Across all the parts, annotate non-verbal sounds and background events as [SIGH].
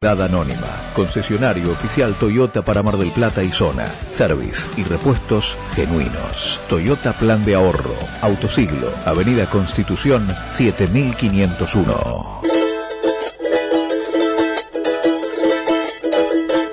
Anónima, concesionario oficial Toyota para Mar del Plata y zona, service y repuestos genuinos. Toyota Plan de Ahorro, Autosiglo, Avenida Constitución 7501.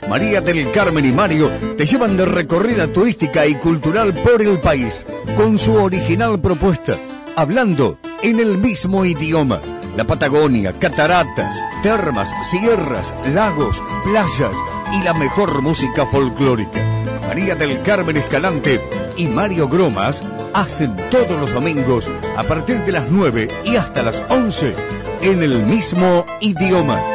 María del Carmen y Mario te llevan de recorrida turística y cultural por el país, con su original propuesta, hablando en el mismo idioma la Patagonia, cataratas, termas, sierras, lagos, playas y la mejor música folclórica. María del Carmen Escalante y Mario Gromas hacen todos los domingos a partir de las 9 y hasta las 11 en el mismo idioma.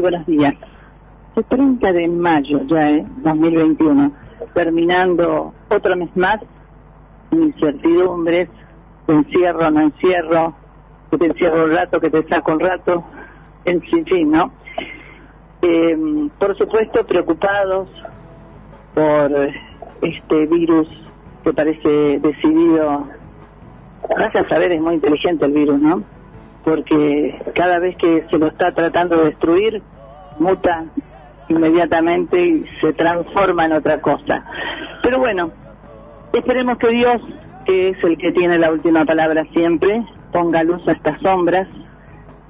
Buenos días. El 30 de mayo ya, ¿eh? 2021, terminando otro mes más, incertidumbres, encierro, no encierro, que te encierro un rato, que te saco un rato, en fin, ¿no? Eh, por supuesto, preocupados por este virus que parece decidido, gracias a saber, es muy inteligente el virus, ¿no? porque cada vez que se lo está tratando de destruir, muta inmediatamente y se transforma en otra cosa. Pero bueno, esperemos que Dios, que es el que tiene la última palabra siempre, ponga luz a estas sombras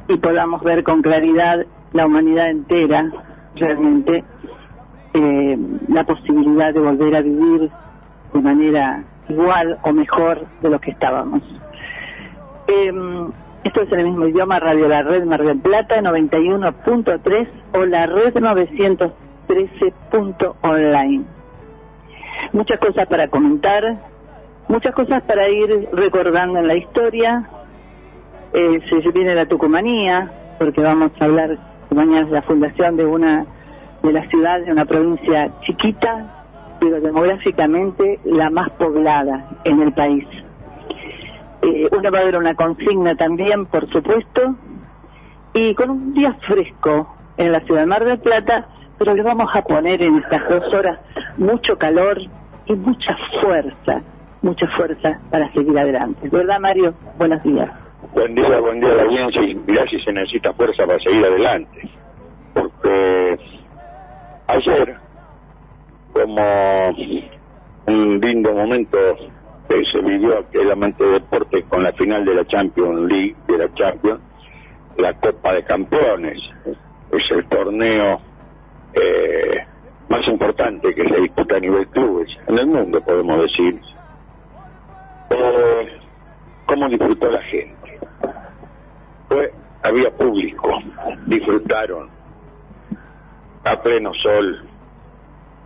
y podamos ver con claridad la humanidad entera, realmente, eh, la posibilidad de volver a vivir de manera igual o mejor de lo que estábamos. Eh, esto es en el mismo idioma, Radio La Red Mar del Plata 91.3 o la red 913.online. Muchas cosas para comentar, muchas cosas para ir recordando en la historia. Eh, se viene la Tucumanía, porque vamos a hablar mañana de la fundación de una de las ciudades de una provincia chiquita, pero demográficamente la más poblada en el país. Eh, una va a haber una consigna también, por supuesto, y con un día fresco en la ciudad de Mar del Plata, pero le vamos a poner en estas dos horas mucho calor y mucha fuerza, mucha fuerza para seguir adelante. ¿Verdad, Mario? Buenos días. Buen día, buen día la audiencia y gracias se necesita fuerza para seguir adelante. Porque ayer, como un lindo momento se vivió aquel amante de deporte con la final de la Champions League, de la Champions, la Copa de Campeones. Es el torneo eh, más importante que se disputa a nivel clubes, en el mundo podemos decir. Eh, ¿Cómo disfrutó la gente? Pues había público, disfrutaron a pleno sol.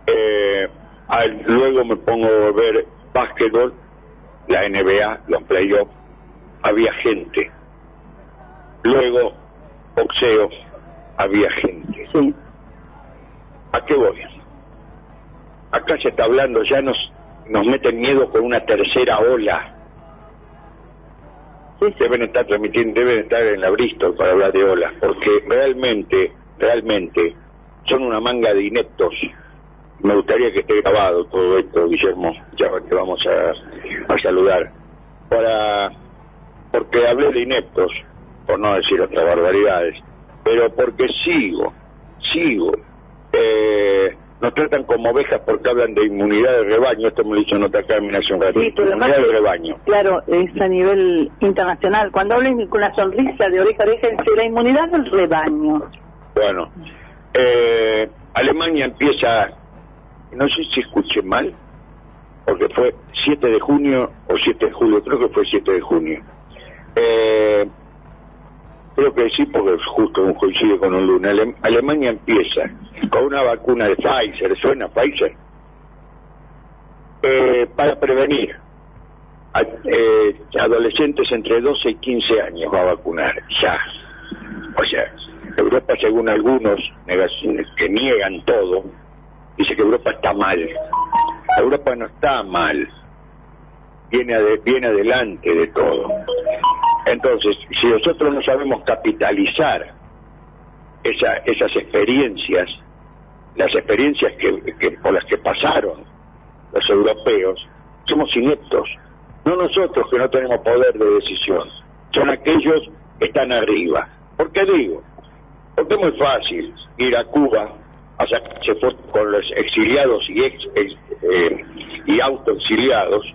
Eh, luego me pongo a ver básquetbol la NBA, los playoffs, había gente. Luego, boxeo, había gente. Sí. ¿A qué voy? Acá se está hablando, ya nos, nos meten miedo con una tercera ola. Sí. Deben estar transmitiendo, deben estar en la Bristol para hablar de olas, porque realmente, realmente, son una manga de ineptos me gustaría que esté grabado todo esto, Guillermo, ya que vamos a, saludar, para porque hablé de ineptos, por no decir otras barbaridades, pero porque sigo, sigo eh, nos tratan como ovejas porque hablan de inmunidad de rebaño, esto me lo hizo nota Carmen hace un ratito, Sí, inmunidad de rebaño. claro, es a nivel internacional. Cuando hablen con la sonrisa de oreja a oreja, dice la inmunidad del rebaño. Bueno, eh, Alemania empieza, no sé si escuché mal, porque fue 7 de junio o 7 de julio, creo que fue 7 de junio. Eh, creo que sí, porque justo coincide con un lunes. Ale- Alemania empieza con una vacuna de Pfizer, ¿suena Pfizer? Eh, para prevenir. Eh, adolescentes entre 12 y 15 años va a vacunar, ya. O sea, Europa, según algunos que niegan todo, dice que Europa está mal. Europa no está mal, viene, ade- viene adelante de todo. Entonces, si nosotros no sabemos capitalizar esa- esas experiencias, las experiencias que, que- por las que pasaron los europeos, somos ineptos. No nosotros que no tenemos poder de decisión, son aquellos que están arriba. ¿Por qué digo? Porque es muy fácil ir a Cuba a sacarse fotos con los exiliados y ex, ex- eh, y autoexiliados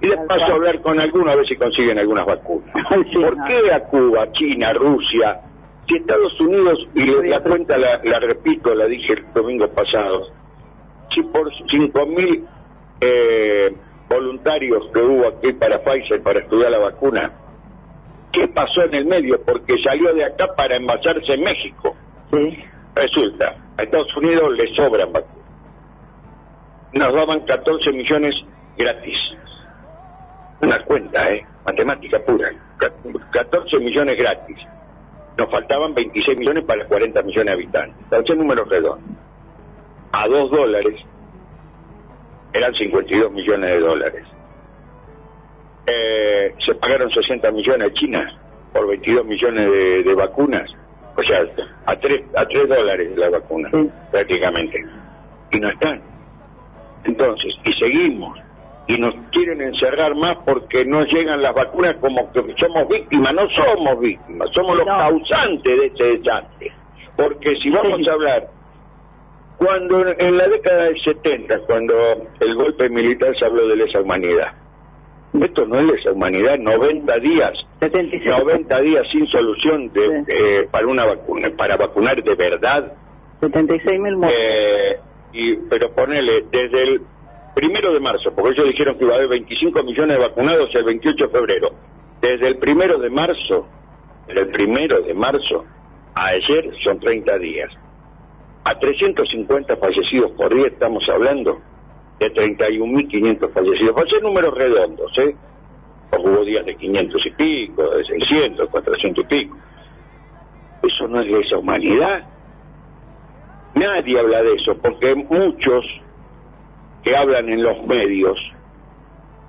y de paso hablar con algunos a ver si consiguen algunas vacunas. [LAUGHS] ¿Por qué a Cuba, China, Rusia? Si Estados Unidos, y la cuenta la, la repito, la dije el domingo pasado, si por 5.000 eh, voluntarios que hubo aquí para Pfizer para estudiar la vacuna, ¿qué pasó en el medio? Porque salió de acá para envasarse en México. Sí. Resulta, a Estados Unidos le sobran vacunas. Nos daban 14 millones gratis. Una cuenta, ¿eh? Matemática pura. Ca- 14 millones gratis. Nos faltaban 26 millones para 40 millones de habitantes. Entonces, números redondos. A 2 dólares eran 52 millones de dólares. Eh, se pagaron 60 millones a China por 22 millones de, de vacunas. O sea, a 3, a 3 dólares la vacuna, Sí. prácticamente. Y no están. Entonces, y seguimos. Y nos quieren encerrar más porque no llegan las vacunas como que somos víctimas. No somos víctimas, somos los No. causantes de este desastre. Porque si vamos Sí. a hablar cuando en- en la década del 70, cuando el golpe militar se habló de lesa humanidad, esto no es lesa humanidad, 90 días, 76. 90 días sin solución de, Sí. eh, para una vacuna, para vacunar de verdad, 76 mil muertos. eh, y, pero ponele, desde el primero de marzo, porque ellos dijeron que iba a haber 25 millones de vacunados el 28 de febrero, desde el primero de marzo, desde el primero de marzo a ayer son 30 días. A 350 fallecidos por día estamos hablando de 31.500 fallecidos. Va a ser números redondos, ¿eh? Porque hubo días de 500 y pico, de 600, 400 y pico. Eso no es de esa humanidad. Nadie habla de eso, porque muchos que hablan en los medios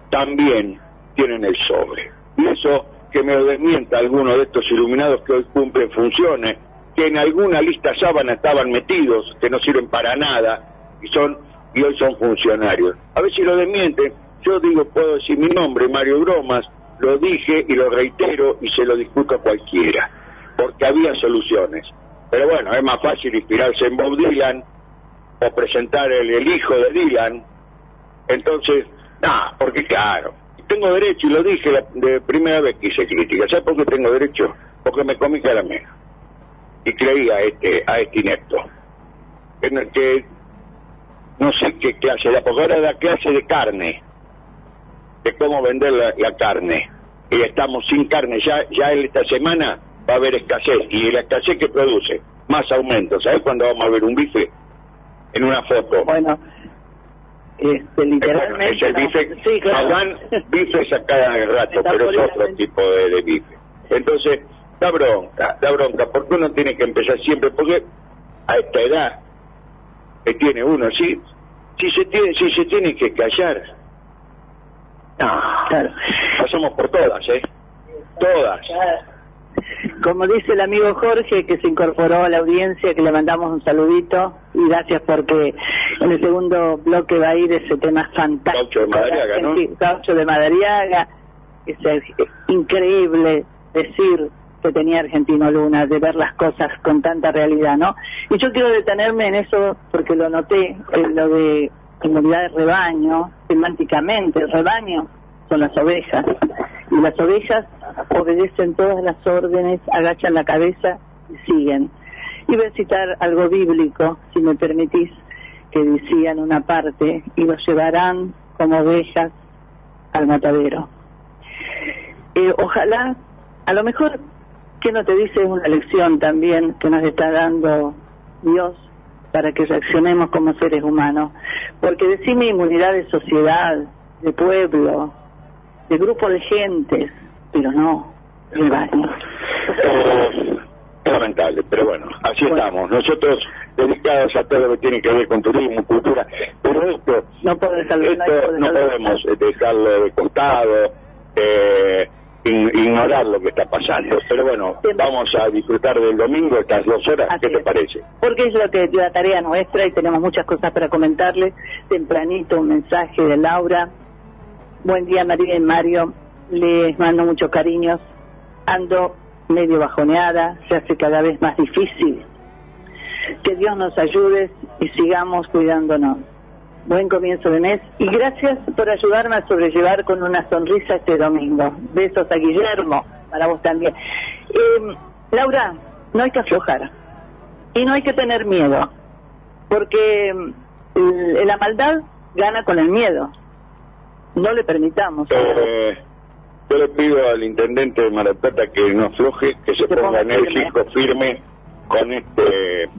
también tienen el sobre. Y eso que me desmienta alguno de estos iluminados que hoy cumplen funciones, que en alguna lista sábana estaban metidos, que no sirven para nada, y son y hoy son funcionarios. A ver si lo desmienten. Yo digo, puedo decir mi nombre, Mario Bromas, lo dije y lo reitero y se lo discuto a cualquiera, porque había soluciones. Pero bueno, es más fácil inspirarse en Bob Dylan o presentar el, el hijo de Dylan. Entonces, nada, porque claro, tengo derecho, y lo dije la de primera vez que hice crítica. ¿Sabes por qué tengo derecho? Porque me comí caramelo. Y creí a este, a este inepto. Que, no- que no sé qué clase da, porque ahora da clase de carne, de cómo vender la, la carne. Y estamos sin carne, ya, ya en esta semana va a haber escasez, y la escasez que produce, más aumento. ¿Sabes cuándo vamos a ver un bife? En una foto. Bueno, este, Bueno, literalmente. es el bife, Sí, claro. bifes a cada rato, Está pero es otro tipo de, de bife. Entonces, da bronca, da bronca, porque uno tiene que empezar siempre, porque a esta edad que tiene uno, si, si, se, tiene, si se tiene que callar, no, Claro. pasamos por todas, ¿eh? Todas. Como dice el amigo Jorge que se incorporó a la audiencia, que le mandamos un saludito y gracias porque en el segundo bloque va a ir ese tema fantástico. Gaucho de Madariaga, ¿no? Sí, Gaucho de Madariaga. Es increíble decir que tenía Argentino Luna, de ver las cosas con tanta realidad, ¿no? Y yo quiero detenerme en eso porque lo noté, en lo de comunidad de rebaño, semánticamente, el rebaño son las ovejas, y las ovejas obedecen todas las órdenes, agachan la cabeza y siguen. Y voy a citar algo bíblico, si me permitís, que decía en una parte, y los llevarán como ovejas al matadero. Eh, ojalá, a lo mejor, que no te dice una lección también que nos está dando Dios para que reaccionemos como seres humanos. Porque decime inmunidad de sociedad, de pueblo, de grupo de gentes, pero no rebaño. Es lamentable, pero bueno, así estamos. Nosotros dedicados a todo lo que tiene que ver con turismo, cultura, pero esto no, puede esto no podemos dejarlo de costado. Eh, ignorar lo que está pasando. Pero bueno, vamos a disfrutar del domingo estas dos horas. ¿Qué te parece? Porque es lo que la tarea nuestra y tenemos muchas cosas para comentarle. Tempranito un mensaje de Laura. Buen día María y Mario. Les mando muchos cariños. Ando medio bajoneada, se hace cada vez más difícil. Que Dios nos ayude y sigamos cuidándonos buen comienzo de mes y gracias por ayudarme a sobrellevar con una sonrisa este domingo. Besos a Guillermo, para vos también. Eh, Laura, no hay que aflojar y no hay que tener miedo, porque mm, la maldad gana con el miedo. No le permitamos. Eh, yo le pido al intendente de Maratata que no afloje, que se, ponga, enérgico, firme. con este...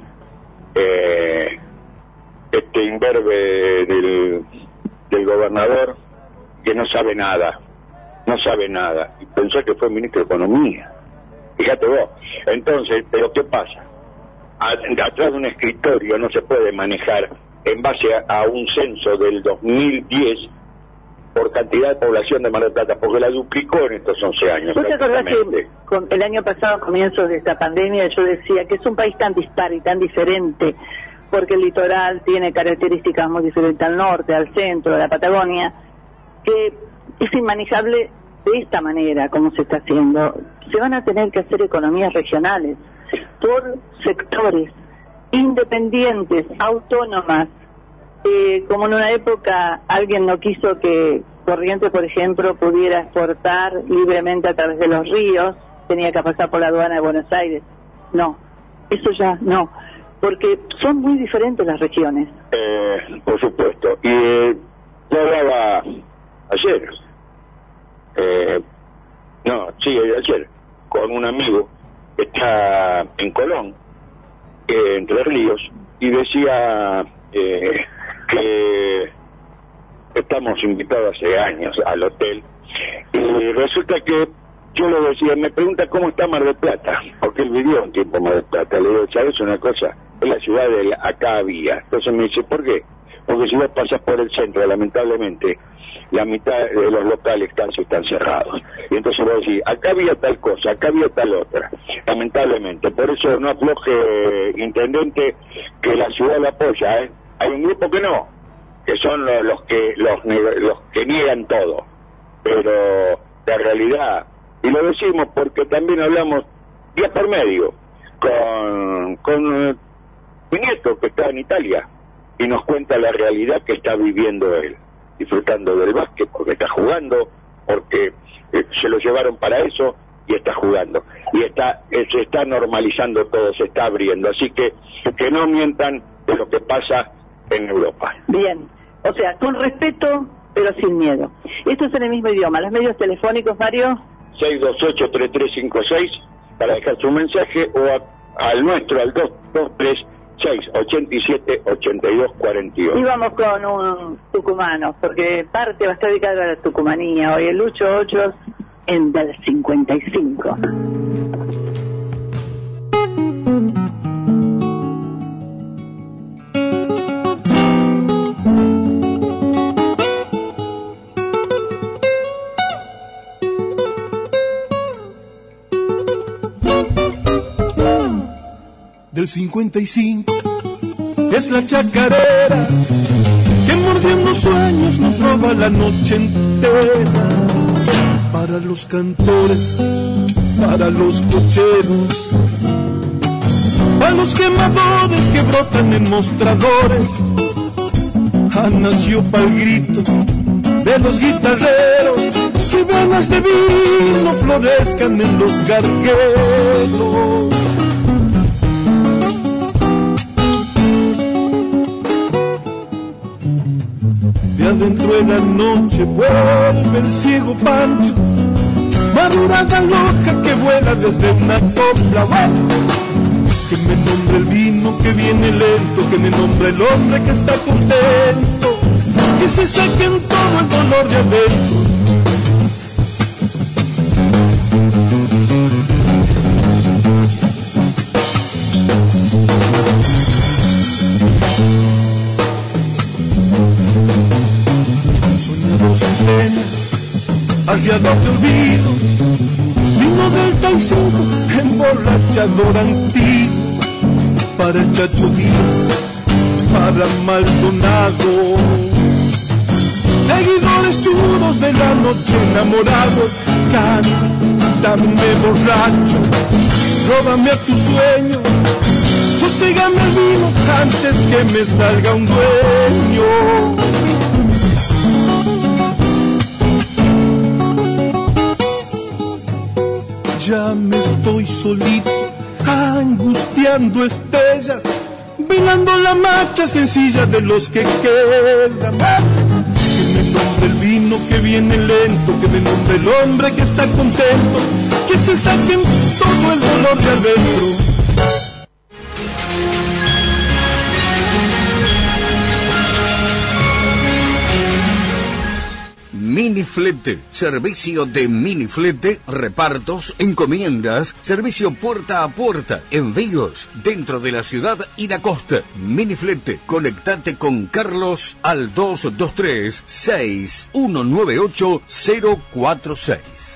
Este imberbe del, del gobernador que no sabe nada, no sabe nada, y pensó que fue ministro de Economía. Fíjate vos. Entonces, ¿pero qué pasa? atrás de un escritorio no se puede manejar en base a, un censo del 2010 por cantidad de población de Mar del Plata, porque la duplicó en estos 11 años. ¿Vos te acordás que con el año pasado, a comienzos de esta pandemia, yo decía que es un país tan dispar y tan diferente porque el litoral tiene características muy diferentes al norte, al centro, a la Patagonia, que es inmanejable de esta manera, como se está haciendo. Se van a tener que hacer economías regionales por sectores independientes, autónomas, eh, como en una época alguien no quiso que Corriente, por ejemplo, pudiera exportar libremente a través de los ríos, tenía que pasar por la aduana de Buenos Aires. No, eso ya no porque son muy diferentes las regiones. Eh, por supuesto. Y eh, yo hablaba ayer, eh, no, sí, ayer, con un amigo que está en Colón, Entre Ríos, y decía que estamos invitados hace años al hotel, y resulta que yo le decía, me pregunta cómo está Mar del Plata, porque él vivió un tiempo Mar del Plata. Le digo, ¿sabes una cosa? en la ciudad de acá había. Entonces me dice, ¿por qué? Porque si vos pasas por el centro, lamentablemente, la mitad de los locales casi están cerrados. Y entonces vos decís, acá había tal cosa, acá había tal otra. Lamentablemente. Por eso no afloje, intendente, que la ciudad lo apoya. ¿eh? Hay un grupo que no, que son los, que los, los que niegan todo. Pero la realidad, y lo decimos porque también hablamos día por medio con, con mi nieto que está en Italia y nos cuenta la realidad que está viviendo él, disfrutando del básquet porque está jugando, porque eh, se lo llevaron para eso y está jugando. Y está eh, se está normalizando todo, se está abriendo. Así que que no mientan de lo que pasa en Europa. Bien, o sea, con respeto, pero sin miedo. Esto es en el mismo idioma. Los medios telefónicos, Mario. 628-3356 para dejar su mensaje o al nuestro, al 223 6, 87, 82, 48. Y vamos con un tucumano, porque parte va a estar dedicada a la tucumanía. Hoy el Lucho 8 en del 55. Del 55 es la chacarera que mordiendo sueños nos roba la noche entera. Para los cantores para los cocheros, para los quemadores que brotan en mostradores. Ah, nació para el grito de los guitarreros, que venas de vino florezcan en los gargueros. De adentro de la noche vuelve el ciego Pancho madurada loca que vuela desde una copla. Que me nombre el vino que viene lento, que me nombre el hombre que está contento, que se saquen todo el dolor de adentro. De olvido, vino del 35, emborrachador antiguo, para el Chacho Díaz, para Maldonado. Seguidores chulos de la noche enamorados, cántame borracho, róbame a tu sueño, soségame el vino antes que me salga un dueño. Ya me estoy solito, angustiando estrellas, velando la marcha sencilla de los que quedan. Que me nombre el vino que viene lento, que me nombre el hombre que está contento, que se saquen todo el dolor de adentro. Miniflete, servicio de miniflete, repartos, encomiendas, servicio puerta a puerta, envíos dentro de la ciudad y la costa. Miniflete, conectate con Carlos al 223 6198 046.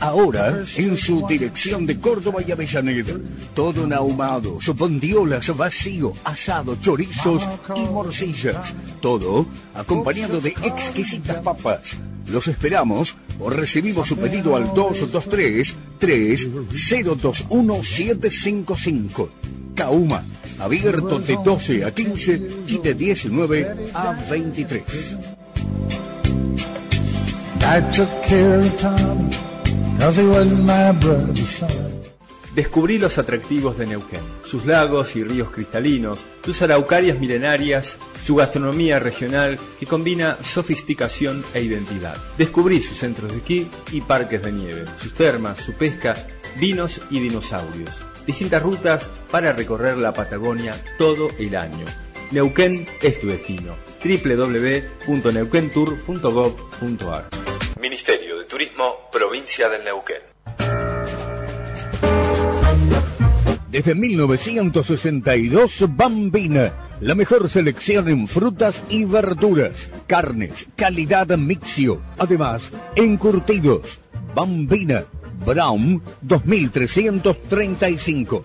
Ahora, en su dirección de Córdoba y Avellaneda, todo en ahumados, bondiolas, vacío, asado, chorizos y morcillas. Todo acompañado de exquisitas papas. Los esperamos o recibimos su pedido al 223 3021 755. Cauma, abierto de 12 a 15 y de 19 a 23. I took care of Descubrí los atractivos de Neuquén, sus lagos y ríos cristalinos, sus araucarias milenarias, su gastronomía regional que combina sofisticación e identidad. Descubrí sus centros de esquí y parques de nieve, sus termas, su pesca, vinos y dinosaurios. Distintas rutas para recorrer la Patagonia todo el año. Neuquén es tu destino. www.neuquentour.gov.ar Ministerio de Turismo, Provincia del Neuquén. Desde 1962, Bambina, la mejor selección en frutas y verduras, carnes, calidad mixio, además, encurtidos. Bambina, Brown 2335.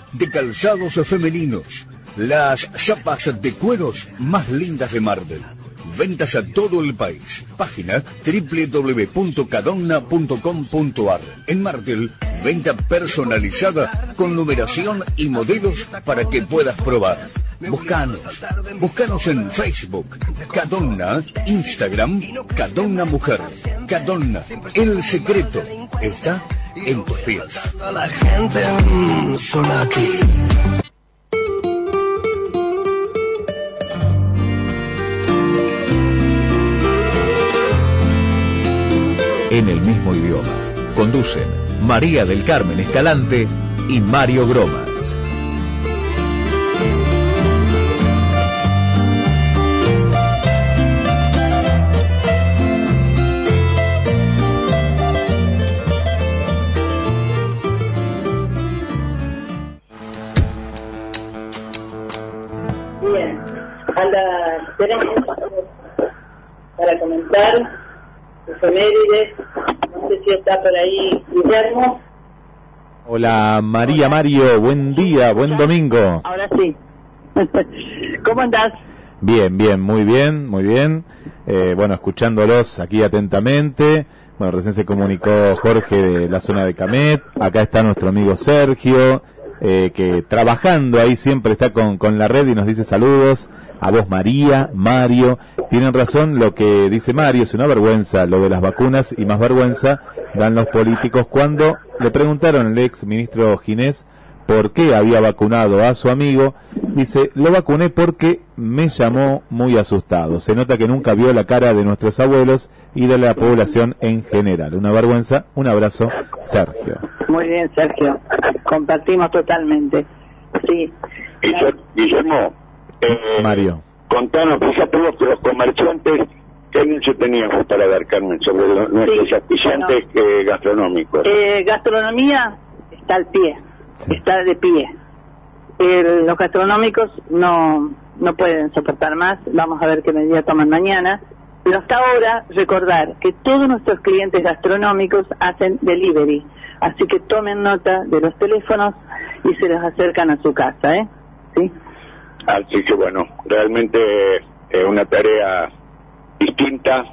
de calzados femeninos. Las zapas de cueros más lindas de Marvel. Ventas a todo el país. Página www.cadonna.com.ar. En Martel, venta personalizada con numeración y modelos para que puedas probar. Buscanos. Buscanos en Facebook. Cadonna. Instagram. Cadonna Mujer. Cadonna. El secreto está en pies. La gente mm, son aquí. En el mismo idioma. Conducen María del Carmen Escalante y Mario Gromas. Efemérides. No sé si está por ahí Guillermo. Hola María Mario, buen día, buen domingo. Ahora sí. [LAUGHS] ¿Cómo andás? Bien, bien, muy bien, muy bien. Eh, bueno, escuchándolos aquí atentamente. Bueno, recién se comunicó Jorge de la zona de Camet. Acá está nuestro amigo Sergio, eh, que trabajando ahí siempre está con, con la red y nos dice saludos. A vos María, Mario. Tienen razón lo que dice Mario, es una vergüenza lo de las vacunas y más vergüenza dan los políticos cuando le preguntaron al ex ministro Ginés por qué había vacunado a su amigo, dice, lo vacuné porque me llamó muy asustado. Se nota que nunca vio la cara de nuestros abuelos y de la población en general. Una vergüenza. Un abrazo, Sergio. Muy bien, Sergio. Compartimos totalmente. Sí. Guille- Guillermo, eh, Mario. contanos, fíjate vos que los comerciantes, ¿qué anuncio teníamos para dar, Carmen, sobre lo- nuestros Sí, auspiciantes eh, gastronómicos? Eh, gastronomía está al pie, está de pie. Eh, los gastronómicos no, no pueden soportar más, vamos a ver qué medida toman mañana. Pero hasta ahora, recordar que todos nuestros clientes gastronómicos hacen delivery, así que tomen nota de los teléfonos y se los acercan a su casa, ¿eh? ¿Sí? Así que bueno, realmente es una tarea distinta,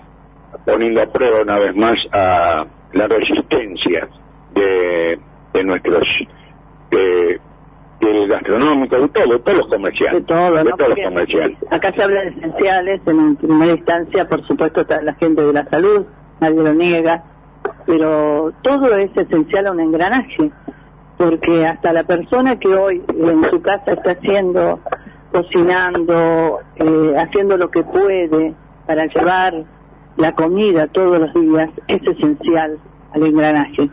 poniendo a prueba una vez más a la resistencia de, de nuestros de, del gastronómico, de todo, de todos los comerciantes. De todo, de ¿no? todos los comerciantes. Acá se habla de esenciales, en primera instancia, por supuesto, está la gente de la salud, nadie lo niega, pero todo es esencial a un engranaje, porque hasta la persona que hoy en su casa está haciendo, cocinando, eh, haciendo lo que puede para llevar la comida todos los días, es esencial al engranaje.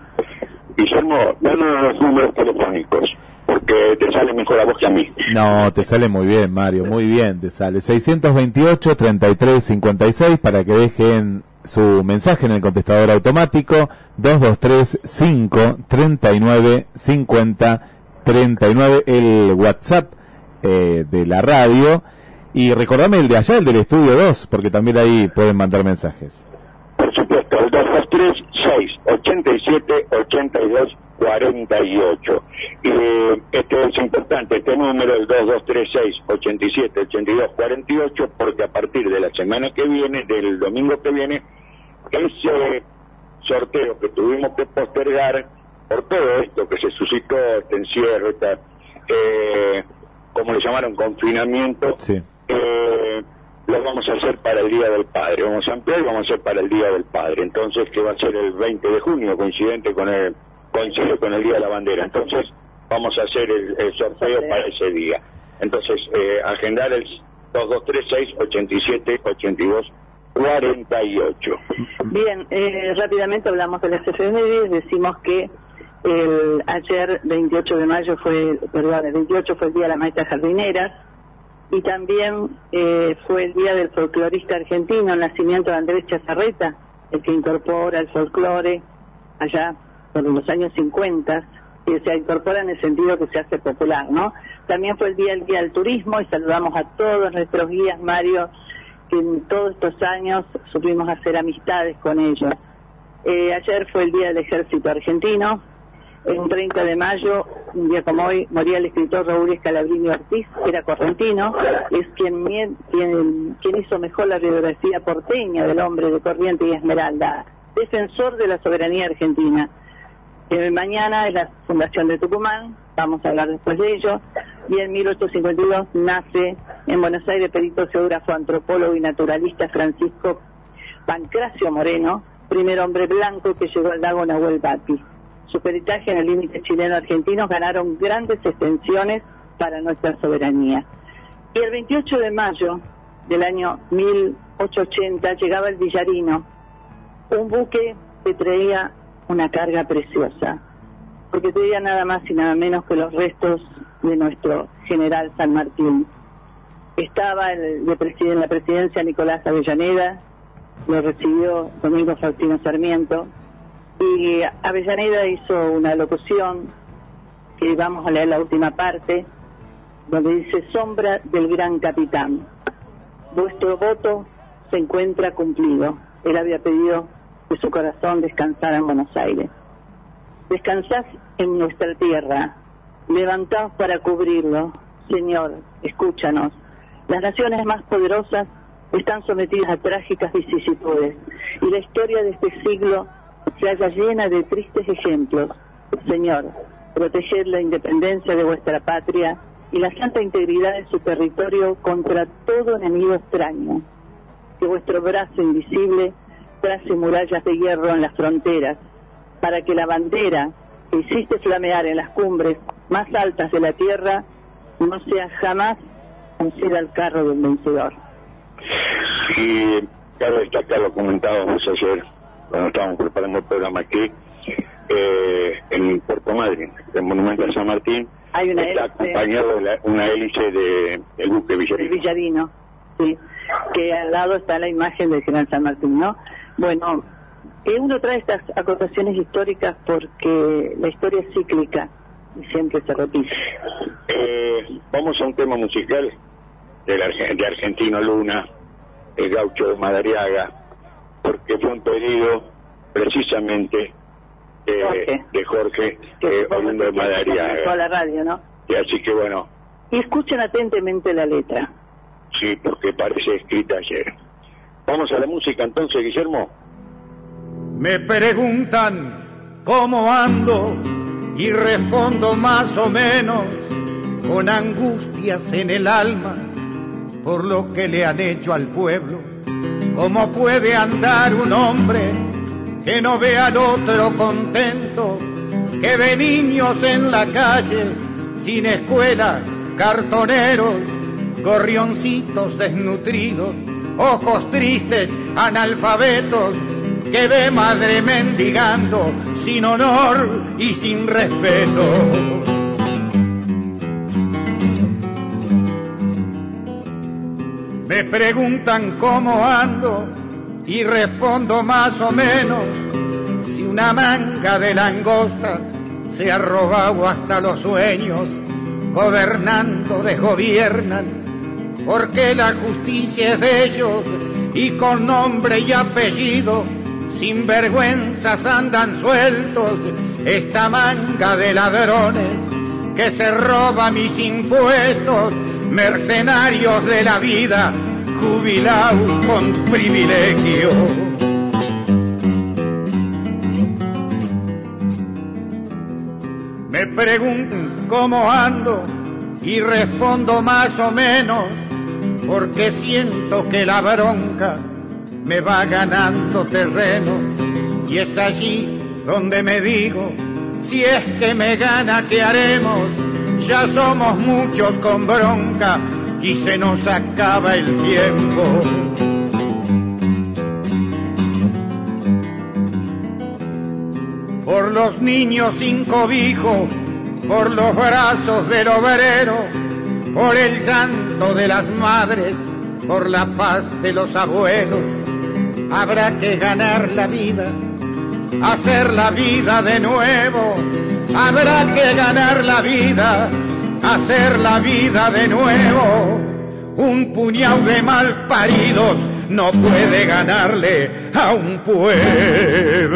Guillermo, danos los números telefónicos, porque te sale mejor a vos que a mí. No, te sale muy bien, Mario, muy bien, te sale. 628-3356 para que dejen su mensaje en el contestador automático. 223-539-5039, el WhatsApp eh, de la radio. Y recordame el de allá, el del estudio 2, porque también ahí pueden mandar mensajes. Por supuesto, el 223 687 82 48. Y eh, esto es importante, este número, el 2236 87 82 48, porque a partir de la semana que viene, del domingo que viene, ese sorteo que tuvimos que postergar por todo esto que se suscitó, este encierro, esta, eh, como le llamaron, confinamiento, Sí. eh, lo vamos a hacer para el Día del Padre. Vamos a ampliar y vamos a hacer para el Día del Padre. Entonces, que va a ser el 20 de junio, coincidente con el, coincide con el Día de la Bandera. Entonces, vamos a hacer el, el sorteo para ese día. Entonces, eh, agendar el 2236 87 82 48. Bien, eh, rápidamente hablamos de las efemérides, decimos que el, ayer 28 de mayo fue, perdón, el 28 fue el Día de las Maestras Jardineras y también eh, fue el Día del Folclorista Argentino, el nacimiento de Andrés Chazarreta, el que incorpora el folclore allá por los años 50 y se incorpora en el sentido que se hace popular, ¿no? También fue el Día del Día del Turismo y saludamos a todos nuestros guías, Mario, que en todos estos años supimos hacer amistades con ellos. Eh, ayer fue el Día del Ejército Argentino En 30 de mayo, un día como hoy, moría el escritor Raúl Escalabrini Ortiz, que era correntino, es quien hizo mejor la biografía porteña del hombre de Corriente y Esmeralda, defensor de la soberanía argentina. Eh, mañana es la fundación de Tucumán, vamos a hablar después de ello, y en 1852 nace en Buenos Aires perito geógrafo, antropólogo y naturalista Francisco Pancracio Moreno, primer hombre blanco que llegó al lago Nahuel Bati. Su peritaje en el límite chileno-argentino ganaron grandes extensiones para nuestra soberanía. Y el 28 de mayo del año 1880 llegaba el Villarino, un buque que traía una carga preciosa, porque traía nada más y nada menos que los restos de nuestro general San Martín. Estaba el, de en la presidencia Nicolás Avellaneda, lo recibió Domingo Faustino Sarmiento, y Avellaneda hizo una locución, que vamos a leer la última parte, donde dice, sombra del gran capitán, vuestro voto se encuentra cumplido. Él había pedido que su corazón descansara en Buenos Aires. Descansad en nuestra tierra, levantaos para cubrirlo. Señor, escúchanos. Las naciones más poderosas están sometidas a trágicas vicisitudes y la historia de este siglo se halla llena de tristes ejemplos. Señor, proteged la independencia de vuestra patria y la santa integridad de su territorio contra todo enemigo extraño. Que vuestro brazo invisible trace murallas de hierro en las fronteras, para que la bandera que hiciste flamear en las cumbres más altas de la tierra no sea jamás un al carro del vencedor. Y cabe destacar lo comentábamos ayer cuando estábamos preparando el programa aquí, eh, en Puerto Madryn, el monumento a San Martín, Hay una está acompañado de una hélice de, del buque Villarino. Villarino, sí, que al lado está la imagen del general San Martín, ¿no? Bueno, eh, uno trae estas acotaciones históricas porque la historia es cíclica y siempre se repite. Eh, vamos a un tema musical de, de Argentino Luna, el gaucho de Madariaga, porque fue un pedido precisamente de Jorge, eh, de Madariaga. la radio, ¿no? Y así que bueno. Y escuchen atentamente la letra. Sí, porque parece escrita ayer. Vamos a la música entonces, Guillermo. Me preguntan cómo ando y respondo más o menos con angustias en el alma por lo que le han hecho al pueblo. ¿Cómo puede andar un hombre que no ve al otro contento, que ve niños en la calle sin escuela, cartoneros, gorrioncitos desnutridos, ojos tristes, analfabetos, que ve madre mendigando sin honor y sin respeto? Preguntan cómo ando y respondo más o menos. Si una manga de langosta se ha robado hasta los sueños, gobernando desgobiernan, porque la justicia es de ellos y con nombre y apellido, sin vergüenzas andan sueltos esta manga de ladrones que se roba mis impuestos mercenarios de la vida, jubilados con privilegio. Me preguntan cómo ando y respondo más o menos, porque siento que la bronca me va ganando terreno y es allí donde me digo, si es que me gana, ¿qué haremos? ya somos muchos con bronca y se nos acaba el tiempo. Por los niños sin cobijo, por los brazos del obrero, por el santo de las madres, por la paz de los abuelos, habrá que ganar la vida, hacer la vida de nuevo habrá que ganar la vida, hacer la vida de nuevo. Un puñado de mal paridos no puede ganarle a un pueblo.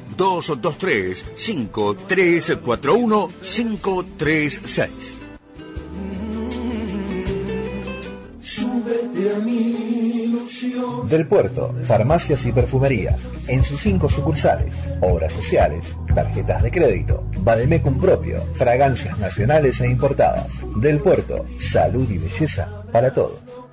223 5341 536. Del Puerto, farmacias y perfumerías, en sus cinco sucursales, obras sociales, tarjetas de crédito, Bademecum propio, fragancias nacionales e importadas. Del Puerto, salud y belleza para todos.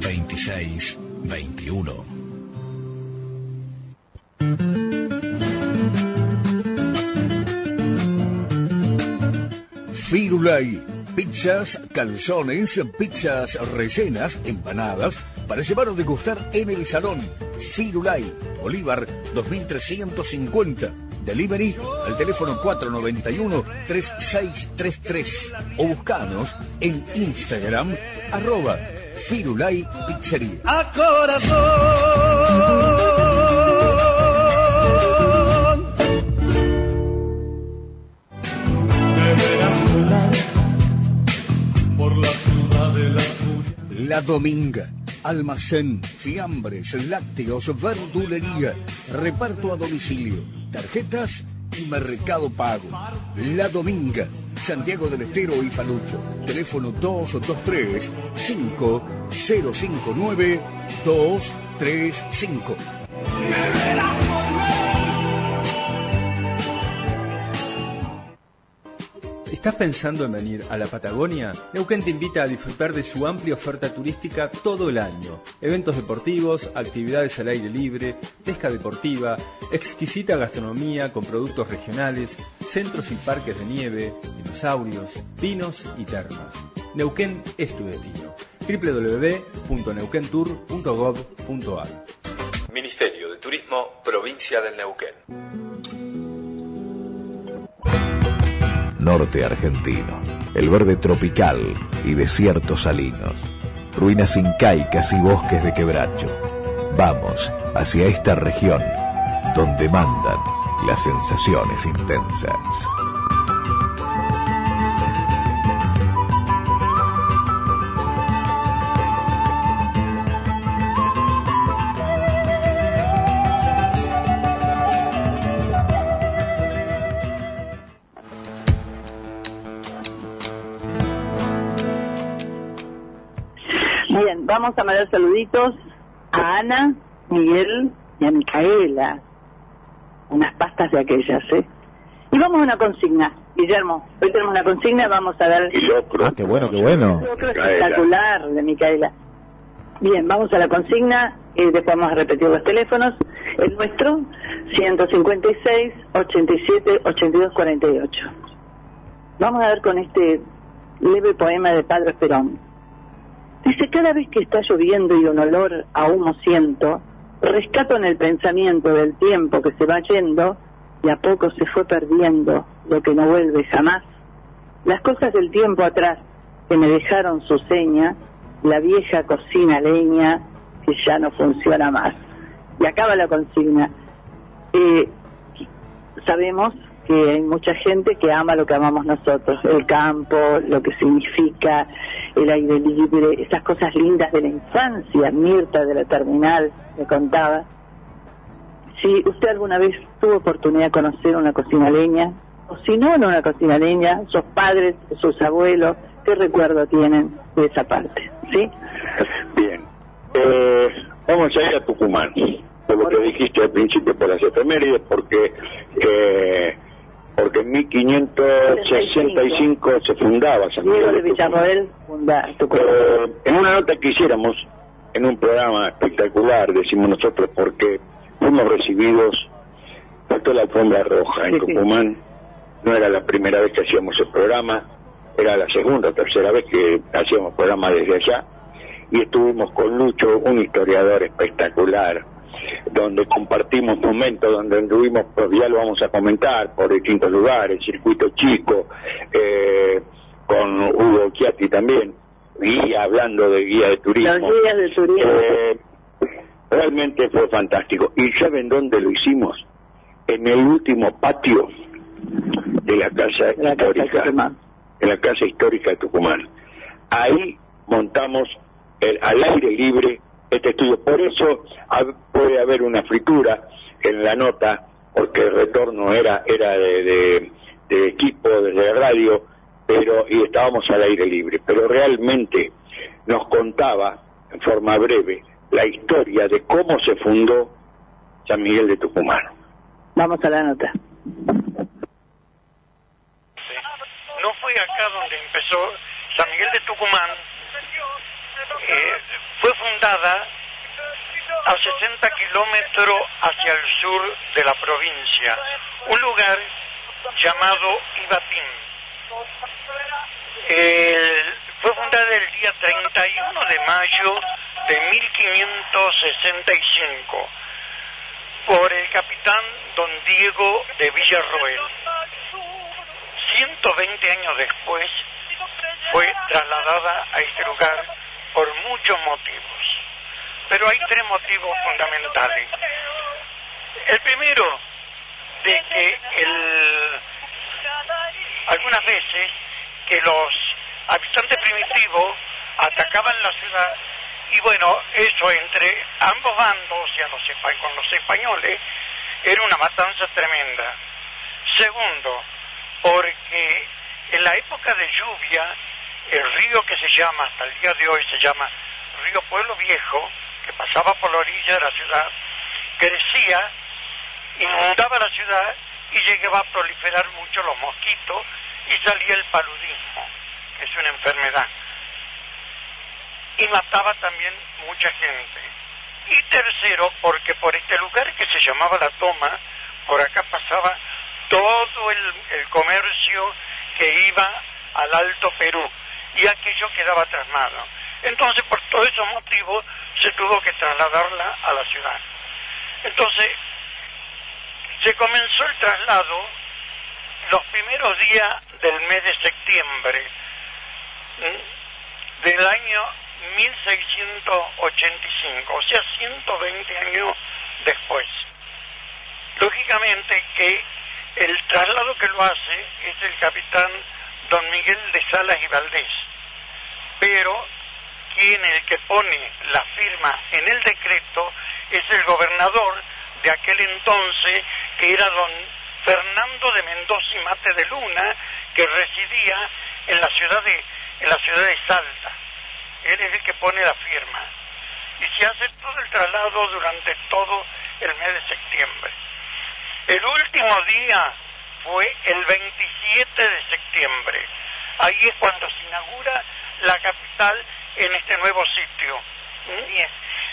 26 21. Firulai. Pizzas, calzones, pizzas rellenas, empanadas, para llevar o degustar en el salón. Firulai, Bolívar 2350. Delivery al teléfono 491-3633 o buscanos en Instagram arroba Firulai Pizzería. A corazón. Por la ciudad de la. La Dominga. Almacén, fiambres, lácteos, verdulería, reparto a domicilio, tarjetas y mercado pago. La Dominga, Santiago del Estero y Palucho. Teléfono 223 5059 235. ¿Estás pensando en venir a la Patagonia? Neuquén te invita a disfrutar de su amplia oferta turística todo el año. Eventos deportivos, actividades al aire libre, pesca deportiva, exquisita gastronomía con productos regionales, centros y parques de nieve, dinosaurios, vinos y termas. Neuquén es tu destino. www.neuquentour.gov.ar Ministerio de Turismo, Provincia del Neuquén. Norte argentino, el verde tropical y desiertos salinos, ruinas incaicas y bosques de quebracho. Vamos hacia esta región donde mandan las sensaciones intensas. Vamos a mandar saluditos a Ana, Miguel y a Micaela. Unas pastas de aquellas, ¿eh? Y vamos a una consigna. Guillermo, hoy tenemos una consigna, vamos a dar... Ah, qué bueno, qué bueno. Locro espectacular de Micaela. Bien, vamos a la consigna y después vamos a repetir los teléfonos. El nuestro, 156 87 82 48. Vamos a ver con este leve poema de Padre Esperón. Dice, cada vez que está lloviendo y un olor a humo siento, rescato en el pensamiento del tiempo que se va yendo y a poco se fue perdiendo lo que no vuelve jamás. Las cosas del tiempo atrás que me dejaron su seña, la vieja cocina leña que ya no funciona más. Y acaba la consigna. Eh, sabemos que hay mucha gente que ama lo que amamos nosotros, el campo, lo que significa el aire libre, esas cosas lindas de la infancia, Mirta de la terminal me contaba. Si usted alguna vez tuvo oportunidad de conocer una cocina leña, o si no en una cocina leña, sus padres, sus abuelos, ¿qué recuerdo tienen de esa parte? ¿Sí? Bien. Eh, vamos a ir a Tucumán, por lo que dijiste al principio, por las efemérides, porque eh, porque en 1565 se fundaba San Miguel de Villarroel. Eh, en una nota que hiciéramos en un programa espectacular, decimos nosotros, porque fuimos recibidos por toda la alfombra roja en Tucumán. No era la primera vez que hacíamos el programa, era la segunda o tercera vez que hacíamos programa desde allá. Y estuvimos con Lucho, un historiador espectacular, donde compartimos momentos, donde anduvimos, pues ya lo vamos a comentar, por distintos lugares, circuito chico, eh, con Hugo Chiatti también, guía, hablando de guía de turismo. Los guías de turismo. Eh, realmente fue fantástico. ¿Y saben dónde lo hicimos? En el último patio de la casa histórica. en la casa histórica de Tucumán. Ahí montamos el, al aire libre este estudio. Por eso puede haber una fritura en la nota, porque el retorno era, era de, de, equipo desde la radio, pero y estábamos al aire libre. Pero realmente nos contaba en forma breve la historia de cómo se fundó San Miguel de Tucumán. Vamos a la nota. No fue acá donde empezó San Miguel de Tucumán, fue fundada a 60 kilómetros hacia el sur de la provincia, un lugar llamado Ibatín. fue fundada el día 31 de mayo de 1565 por el capitán don Diego de Villarroel. 120 años después fue trasladada a este lugar por muchos motivos. Pero hay tres motivos fundamentales. El primero, de que el, algunas veces que los habitantes primitivos atacaban la ciudad y bueno, eso entre ambos bandos, y los, con los españoles, era una matanza tremenda. Segundo, porque en la época de lluvia el río que se llama, hasta el día de hoy se llama Río Pueblo Viejo, que pasaba por la orilla de la ciudad, crecía, inundaba la ciudad y llegaba a proliferar mucho los mosquitos y salía el paludismo, que es una enfermedad. Y mataba también mucha gente. Y tercero, porque por este lugar que se llamaba La Toma, por acá pasaba todo el, comercio que iba al Alto Perú y aquello quedaba trasladado. Entonces, por todos esos motivos, se tuvo que trasladarla a la ciudad. Entonces, se comenzó el traslado los primeros días del mes de septiembre del año 1685, o sea, 120 años después. Lógicamente que el traslado que lo hace es el capitán don Miguel de Salas y Valdés, pero quien el que pone la firma en el decreto es el gobernador de aquel entonces, que era don Fernando de Mendoza y Mate de Luna, que residía en la ciudad de, en la ciudad de Salta. Él es el que pone la firma. Y se hace todo el traslado durante todo el mes de septiembre. El último día fue el 27 de septiembre. Ahí es cuando se inaugura la capital en este nuevo sitio. Bien.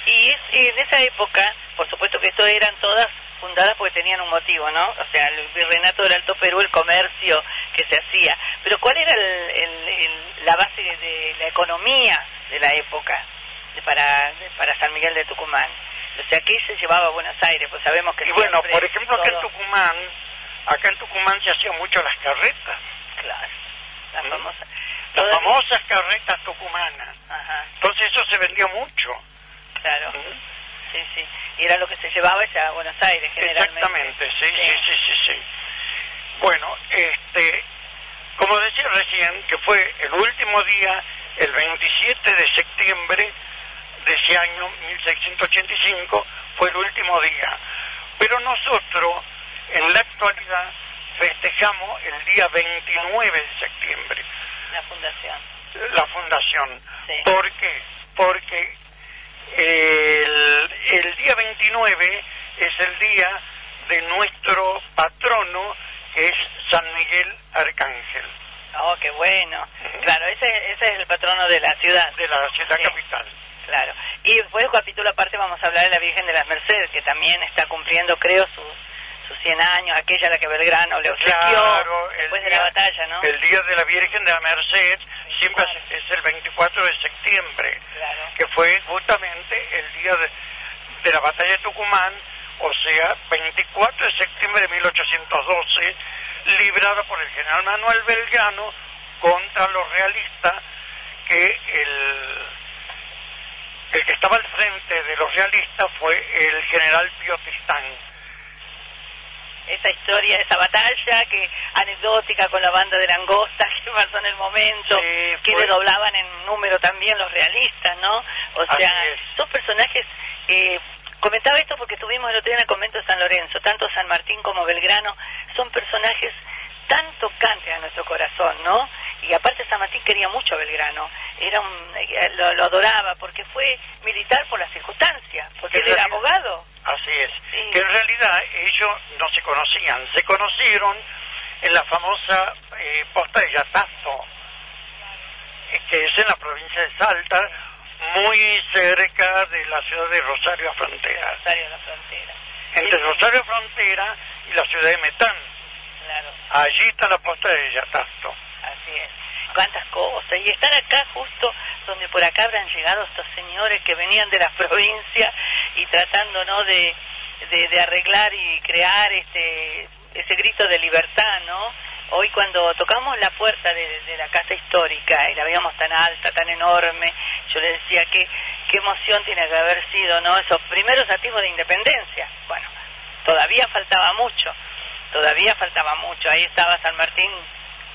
Y, en esa época, por supuesto que esto eran todas fundadas porque tenían un motivo, ¿no? O sea, el virreinato del Alto Perú, el comercio que se hacía. Pero ¿cuál era la base de la economía de la época de para, de- para San Miguel de Tucumán. O sea, aquí se llevaba a Buenos Aires, pues sabemos que Y bueno, por ejemplo, acá en todo- Tucumán, acá en Tucumán se hacían mucho las carretas. Claro, la famosa. Las Todavía- famosas carretas tucumanas. Ajá, Entonces eso se vendió mucho. claro. Sí, sí. Y era lo que se llevaba ya a Buenos Aires, generalmente. Exactamente, sí, sí, sí, sí, sí. Bueno, este, como decía recién, que fue el último día, el 27 de septiembre de ese año 1685, fue el último día. Pero nosotros, en la actualidad, festejamos el día 29 de septiembre, La fundación. la fundación. Sí. ¿Por qué? Porque el, el día 29 es el día de nuestro patrono, que es San Miguel Arcángel, Oh, qué bueno. Claro, ese, ese es el patrono de la ciudad. de la ciudad Sí. capital. Claro. Y después, capítulo aparte, vamos a hablar de la Virgen de las Mercedes, que también está cumpliendo, creo, sus sus 100 años, aquella a la que Belgrano le obsequió Claro, después de día- la batalla, ¿no? El día de la Virgen de la Merced siempre es, es el 24 de septiembre, que fue justamente el día de, de la batalla de Tucumán, o sea, 24 de septiembre de 1812, librada por el general Manuel Belgrano contra los realistas, que el, el que estaba al frente de los realistas fue el general Pío Tristán. Esa historia, esa batalla que anecdótica con la banda de langostas [LAUGHS] que pasó en el momento, que le doblaban en número también los realistas, ¿no? O sea, es. son personajes... Eh, Comentaba esto porque tuvimos el otro día en el convento de San Lorenzo, tanto San Martín como Belgrano, son personajes tan tocantes a nuestro corazón, ¿no? Y aparte San Martín quería mucho a Belgrano, era un, eh, lo, lo adoraba porque fue militar por las circunstancias, porque él era abogado. Así es. Que en realidad ellos no se conocían, se conocieron en la famosa eh, posta de Yatazo, eh, que es en la provincia de Salta, muy cerca de la ciudad de Rosario a Frontera. Rosario la Frontera. Entre Rosario a Frontera y la ciudad de Metán. Claro. Allí está la posta de Yatazo. Así es. Cuántas cosas. Y estar acá justo donde por acá habrán llegado estos señores que venían de la [LAUGHS] provincia y tratando, ¿no?, de, de, de arreglar y crear este ese grito de libertad, ¿no? Hoy cuando tocamos la puerta de, de la casa histórica y la veíamos tan alta, tan enorme, yo le decía que qué emoción tiene que haber sido, ¿no? Esos primeros atisbos de independencia. Bueno, todavía faltaba mucho, todavía faltaba mucho. Ahí estaba San Martín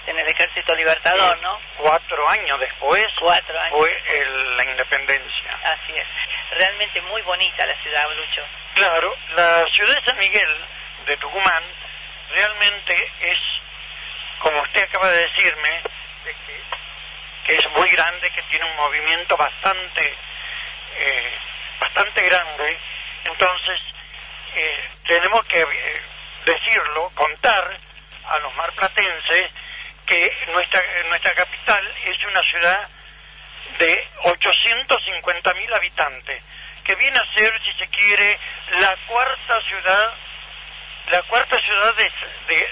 en el Ejército Libertador, ¿no? Cuatro años después Cuatro años. fue el- la independencia. Así es. Realmente muy bonita la ciudad, Lucho. Claro, la ciudad de San Miguel de Tucumán realmente es, como usted acaba de decirme, de que, que es muy grande, que tiene un movimiento bastante, eh, bastante grande. Entonces, eh, tenemos que eh, decirlo, contar a los marplatenses que nuestra, nuestra capital es una ciudad de 850 mil habitantes, que viene a ser, si se quiere, la cuarta ciudad, la cuarta ciudad de, de,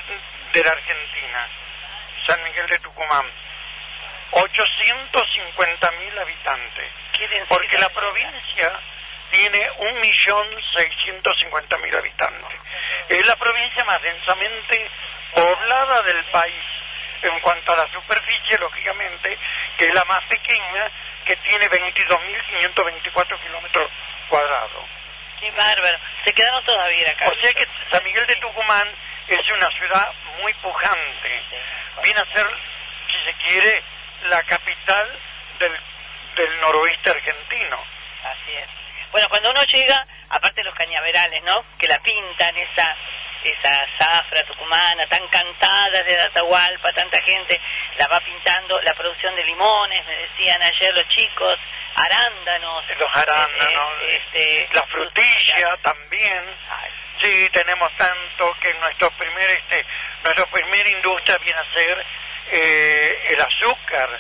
de la Argentina, San Miguel de Tucumán. 850 mil habitantes, porque la provincia tiene 1.650.000 habitantes. Es la provincia más densamente poblada del país en cuanto a la superficie, lógicamente, que es la más pequeña, que tiene 22.524 kilómetros cuadrados. Qué bárbaro. Se quedaron todos a vivir acá. O sea que San Miguel de Tucumán es una ciudad muy pujante. Viene a ser, si se quiere, la capital del, del noroeste argentino. Así es. Bueno, cuando uno llega, aparte de los cañaverales, ¿no? Que la pintan, esa esa zafra tucumana tan cantada de Atahualpa, tanta gente la va pintando, la producción de limones, me decían ayer los chicos, arándanos, Los arándanos, eh, este, la frutilla también. Sí, tenemos tanto que nuestro primer, este, nuestra primera industria viene a ser eh, el azúcar.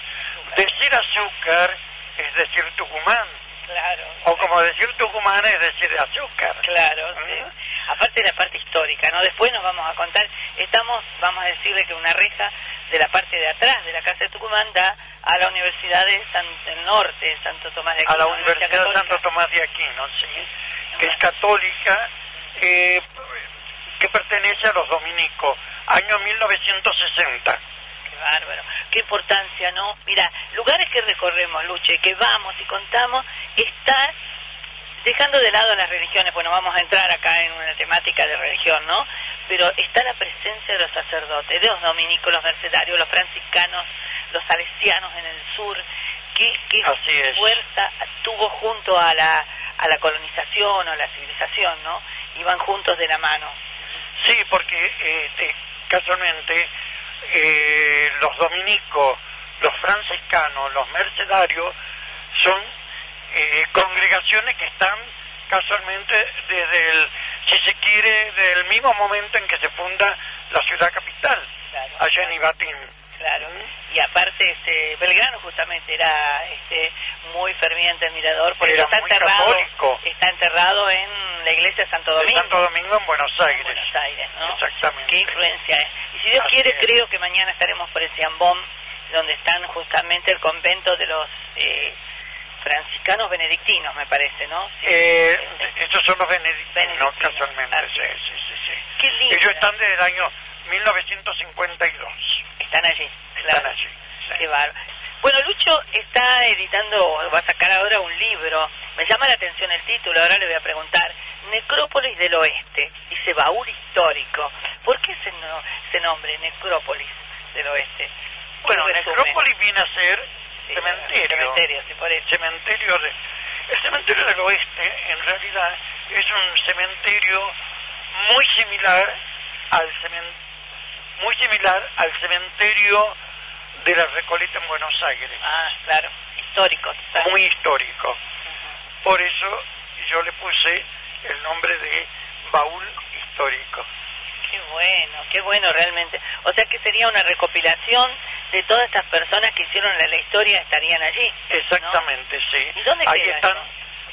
Decir azúcar es decir Tucumán. Claro. O como decir Tucumán es decir azúcar. Claro, sí. Aparte de la parte histórica, ¿no? Después nos vamos a contar, estamos, vamos a decirle que una reja de la parte de atrás de la Casa de Tucumán da a la Universidad de San, del Norte, Santo Tomás de Aquino. a la Universidad de Santo Tomás de Aquino, sí, que es católica, eh, que pertenece a los dominicos, año 1960. Qué bárbaro, qué importancia, ¿no? Mira, lugares que recorremos, Luche, que vamos y contamos, está dejando de lado las religiones, bueno, vamos a entrar acá en una temática de religión, ¿no? Pero está la presencia de los sacerdotes, de los dominicos, los mercedarios, los franciscanos, los salesianos en el sur, qué, qué fuerza tuvo junto a la, a la colonización o la civilización, ¿no? Iban juntos de la mano. Sí, porque este, casualmente eh, los dominicos, los franciscanos, los mercedarios son eh, congregaciones que están casualmente desde el, si se quiere, del mismo momento en que se funda la ciudad capital, allá en Ibatín. Claro, y aparte este, Belgrano justamente era este, muy ferviente admirador, porque está enterrado, está enterrado en la iglesia de Santo Domingo. Santo Domingo en Buenos Aires. Buenos Aires, ¿no? Exactamente. Qué influencia es. Y si Dios quiere, creo que mañana estaremos por el Ciambón, donde están justamente el convento de los eh, franciscanos benedictinos, me parece, ¿no? Eh, estos son los benedictinos, casualmente, sí, sí, sí, sí. Qué lindo. Ellos están desde el año 1952. Están allí, Están allí. Qué bárbaro. Bueno, Lucho está editando, va a sacar ahora un libro. Me llama la atención el título, ahora le voy a preguntar. Necrópolis del Oeste, dice baúl histórico. ¿Por qué ese, no, ese nombre, Necrópolis del Oeste? Bueno, Necrópolis viene a ser cementerio. Cementerio, sí, por eso. Cementerio de, el cementerio del Oeste, en realidad, es un cementerio muy similar al cementerio muy similar al cementerio de la Recoleta en Buenos Aires. Ah, claro, histórico. Muy histórico. Por eso yo le puse el nombre de baúl histórico. Bueno, qué bueno realmente. O sea que sería una recopilación de todas estas personas que hicieron la, historia, estarían allí. Exactamente, sí. ¿Y dónde Ahí están,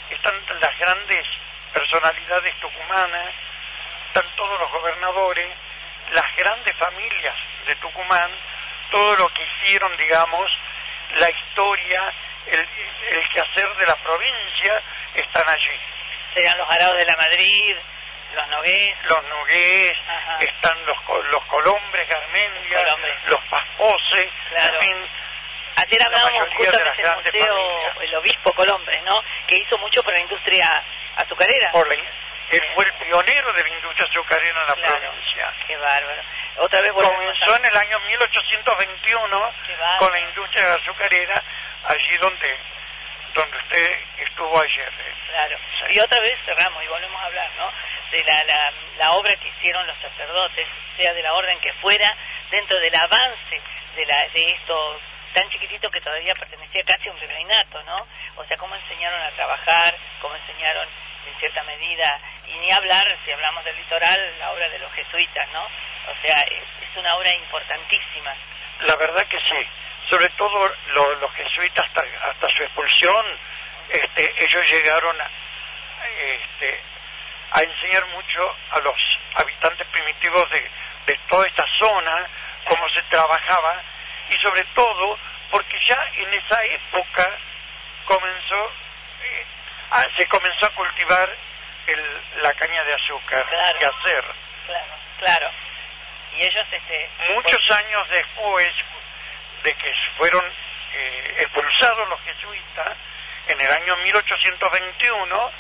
están las grandes personalidades tucumanas, están todos los gobernadores, las grandes familias de Tucumán, todo lo que hicieron, digamos, la historia, el, el quehacer de la provincia, están allí. Serían los arados de la Madrid, los nogués. Los nogués, están los, los colombres, Garmendia, los pasposes, claro. Ayer hablábamos justamente del museo, el obispo Colombres, ¿no? Que hizo mucho por la industria azucarera. Por la, él fue el pionero de la industria azucarera en la provincia. Qué bárbaro. Otra vez Comenzó en el año 1821 con la industria azucarera, allí donde donde usted estuvo ayer. ¿eh? Claro. Y otra vez cerramos y volvemos a hablar, ¿no? De la, la, la, obra que hicieron los sacerdotes, sea de la orden que fuera, dentro del avance de, la, de esto tan chiquitito que todavía pertenecía casi a un virreinato, ¿no? O sea, cómo enseñaron a trabajar, cómo enseñaron en cierta medida, y ni hablar, si hablamos del litoral, la obra de los jesuitas, ¿no? O sea, es, es una obra importantísima. La verdad que sí, sobre todo los jesuitas hasta, hasta, su expulsión, este, ellos llegaron a, este, a enseñar mucho a los habitantes primitivos de, de toda esta zona, cómo se trabajaba, y sobre todo porque ya en esa época comenzó eh, Ah, se comenzó a cultivar el, la caña de azúcar claro, y hacer. Claro, claro. Y ellos, este, muchos años después de que fueron eh, expulsados los jesuitas, en el año 1821,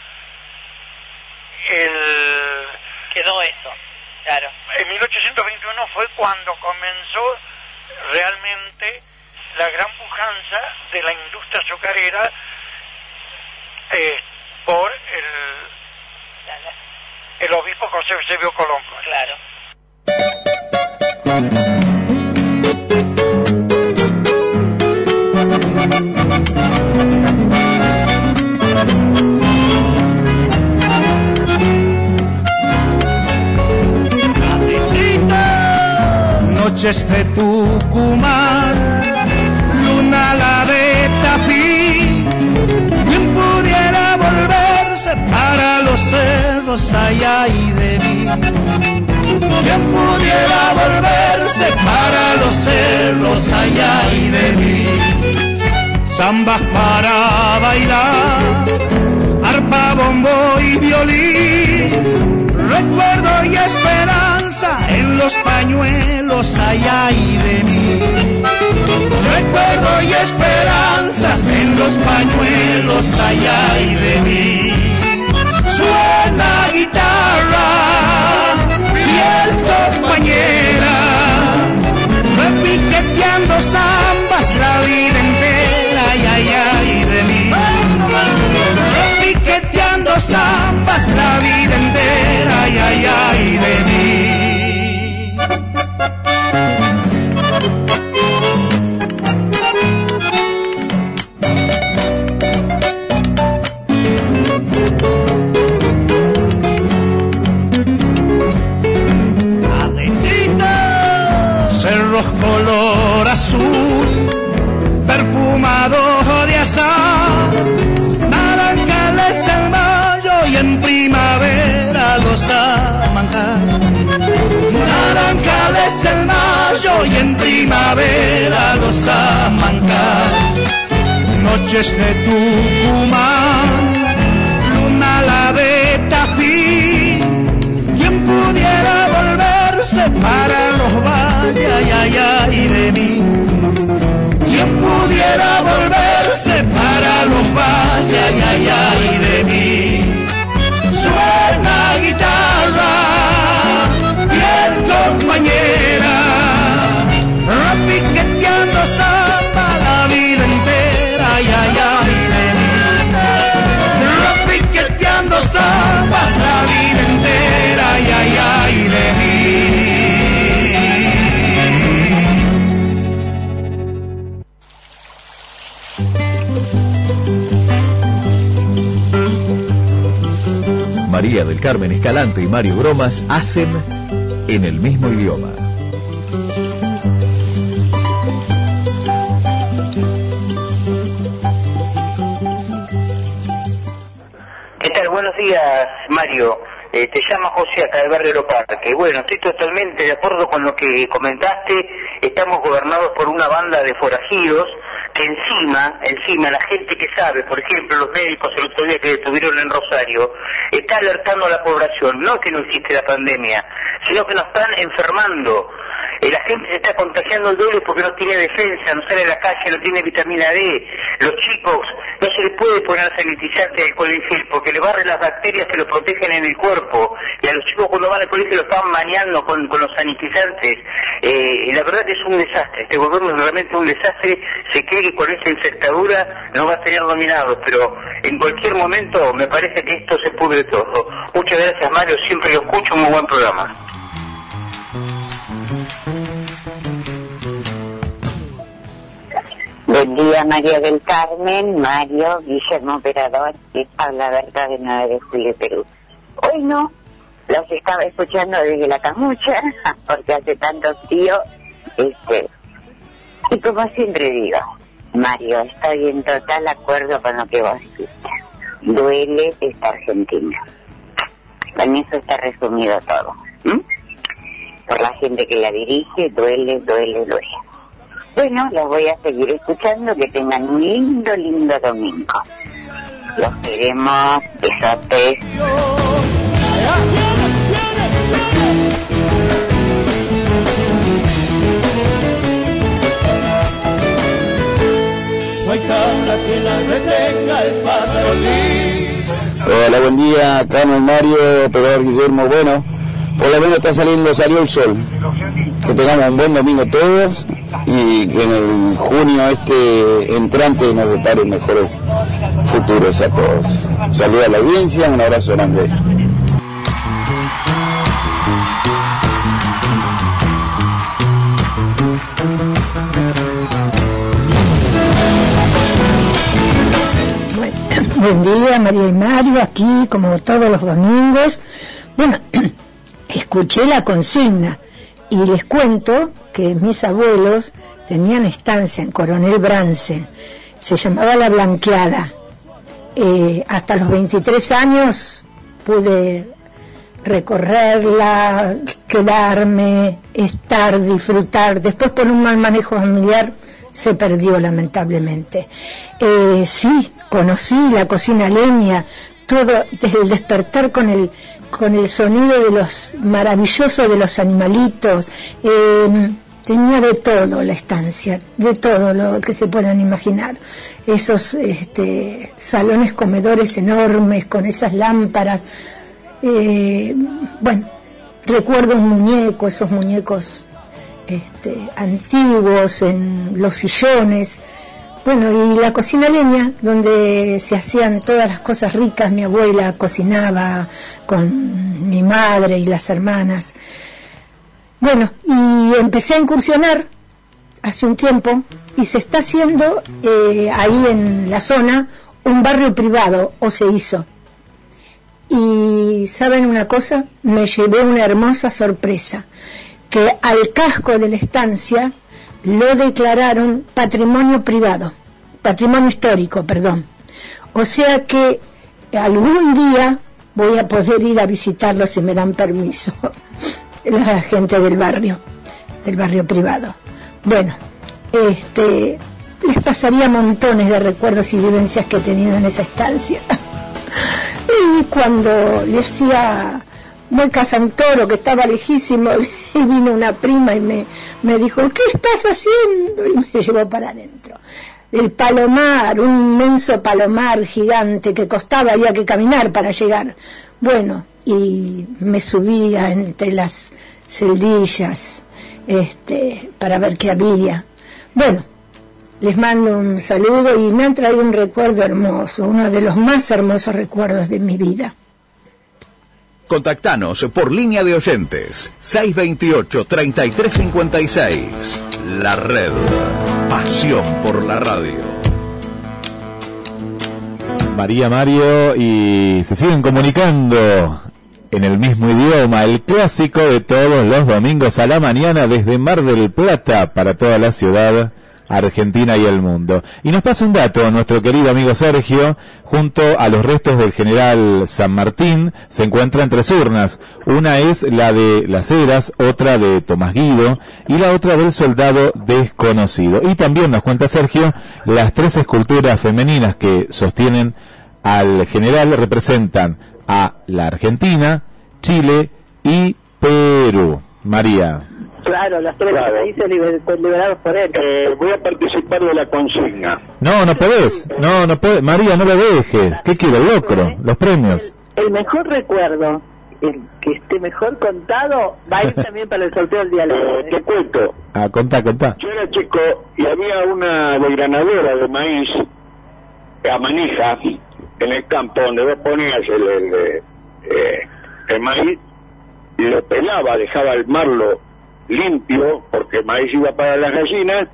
el... Quedó eso, claro. En 1821 fue cuando comenzó realmente la gran pujanza de la industria azucarera eh, por el, el obispo José Eusebio Colombo. Claro. Noches de Tucumán, luna la de Tafí, bien pudiera volverse para los cerros allá y de mí. Bien pudiera volverse para los cerros pañuelos hay de mí. Zambas para bailar, arpa, bombo y violín. Recuerdo y esperanza en los pañuelos hay de mí. Recuerdo y esperanzas en los pañuelos hay de mí. Suena guitarra, piel compañera, repiqueteando zambas la vida entera, ay, ay, ay de mí. Repiqueteando zambas la vida entera, ay, ay, ay de mí. Azar, naranjales en mayo y en primavera los amancar. Naranjales en mayo y en primavera los amancar. Noches de Tucumán, luna la de Tafí, quien pudiera volverse para los valles, ay, ay, ay de mí. Quien pudiera volverse para los valles, ay, ay, ay de mí. María del Carmen Escalante y Mario Bromas hacen en el mismo idioma. ¿Qué tal? Buenos días, Mario. Eh, te llama José acá del barrio Aeroparque. Bueno, estoy totalmente de acuerdo con lo que comentaste. Estamos gobernados por una banda de forajidos encima, encima la gente que sabe, por ejemplo, los médicos el otro día que detuvieron en Rosario, está alertando a la población, no que no existe la pandemia, sino que nos están enfermando. La gente se está contagiando el doble porque no tiene defensa, no sale a la calle, no tiene vitamina D. Los chicos no se les puede poner sanitizante de alcohol en porque le barren las bacterias que lo protegen en el cuerpo. Y a los chicos cuando van al colegio lo están bañando con, con los sanitizantes. Eh, la verdad que es un desastre. Este gobierno es realmente un desastre. Se cree que con esta infectadura no va a tener dominado, pero en cualquier momento me parece que esto se pudre todo. Muchas gracias Mario, siempre lo escucho, muy buen programa. Buen día, María del Carmen, Mario, Guillermo Operador, y habla Berta de 9 de Julio, Perú. Hoy no, los estaba escuchando desde la camucha, [LAUGHS] porque hace tanto frío, este, y como siempre digo, Mario, estoy en total acuerdo con lo que vos dijiste. Duele esta Argentina. Con eso está resumido todo. Por la gente que la dirige, duele, duele, duele. Bueno, los voy a seguir escuchando. Que tengan un lindo, lindo domingo. Los queremos. Besotes. No hay cabra que la retenga, es patrolín. Hola, buen día, Carmen Mario, operador Guillermo. Bueno, por lo menos está saliendo, salió el sol. Que tengamos un buen domingo todos y que en el junio este entrante nos depare mejores futuros a todos. Saludos a la audiencia, un abrazo grande. Buen día, María y Mario, aquí como todos los domingos. Bueno, [CLEARS THROAT] escuché la consigna y les cuento que mis abuelos tenían estancia en Coronel Bransen. Se llamaba La Blanqueada. Eh, hasta los 23 años pude recorrerla, quedarme, estar, disfrutar. Después por un mal manejo familiar se perdió lamentablemente. Eh, sí, conocí la cocina leña, todo desde el despertar con el con el sonido de los maravillosos de los animalitos. Eh, tenía de todo la estancia, de todo lo que se puedan imaginar. Esos este, salones comedores enormes con esas lámparas. Eh, bueno, recuerdo un muñeco, esos muñecos este, antiguos en los sillones. Bueno, y la cocina leña, donde se hacían todas las cosas ricas, mi abuela cocinaba con mi madre y las hermanas. Bueno, y empecé a incursionar hace un tiempo y se está haciendo eh, ahí en la zona un barrio privado, o se hizo. Y saben una cosa, me llevé una hermosa sorpresa, que al casco de la estancia lo declararon patrimonio privado, patrimonio histórico, perdón. O sea que algún día voy a poder ir a visitarlo si me dan permiso, [LAUGHS] la gente del barrio, del barrio privado. Bueno, este, les pasaría montones de recuerdos y vivencias que he tenido en esa estancia. [LAUGHS] y cuando le hacía muy Casantoro, que estaba lejísimo, y vino una prima y me, me dijo, ¿qué estás haciendo? Y me llevó para adentro. El palomar, un inmenso palomar gigante que costaba, había que caminar para llegar. Bueno, y me subía entre las celdillas este, para ver qué había. Bueno, les mando un saludo y me han traído un recuerdo hermoso, uno de los más hermosos recuerdos de mi vida. Contactanos por línea de oyentes 628-3356. La red. Pasión por la radio. María Mario y se siguen comunicando en el mismo idioma, el clásico de todos los domingos a la mañana desde Mar del Plata para toda la ciudad Argentina y el mundo. Y nos pasa un dato, nuestro querido amigo Sergio, junto a los restos del general San Martín, se encuentran tres urnas. Una es la de Las Heras, otra de Tomás Guido y la otra del soldado desconocido. Y también nos cuenta Sergio, las tres esculturas femeninas que sostienen al general representan a la Argentina, Chile y Perú. María. Claro, las tres países liberados por él. Eh, voy a participar de la consigna. No, no podés. No, no podés. María, no lo dejes. ¿Qué quiere el locro? Los premios. El, mejor recuerdo, el que esté mejor contado, va a ir [LAUGHS] también para el sorteo del día eh, Te cuento. Ah, contá, contá. Yo era chico y había una degranadora de maíz a manija en el campo donde vos ponías el, el, eh, el maíz y lo pelaba, dejaba el marlo limpio, porque maíz iba para las gallinas,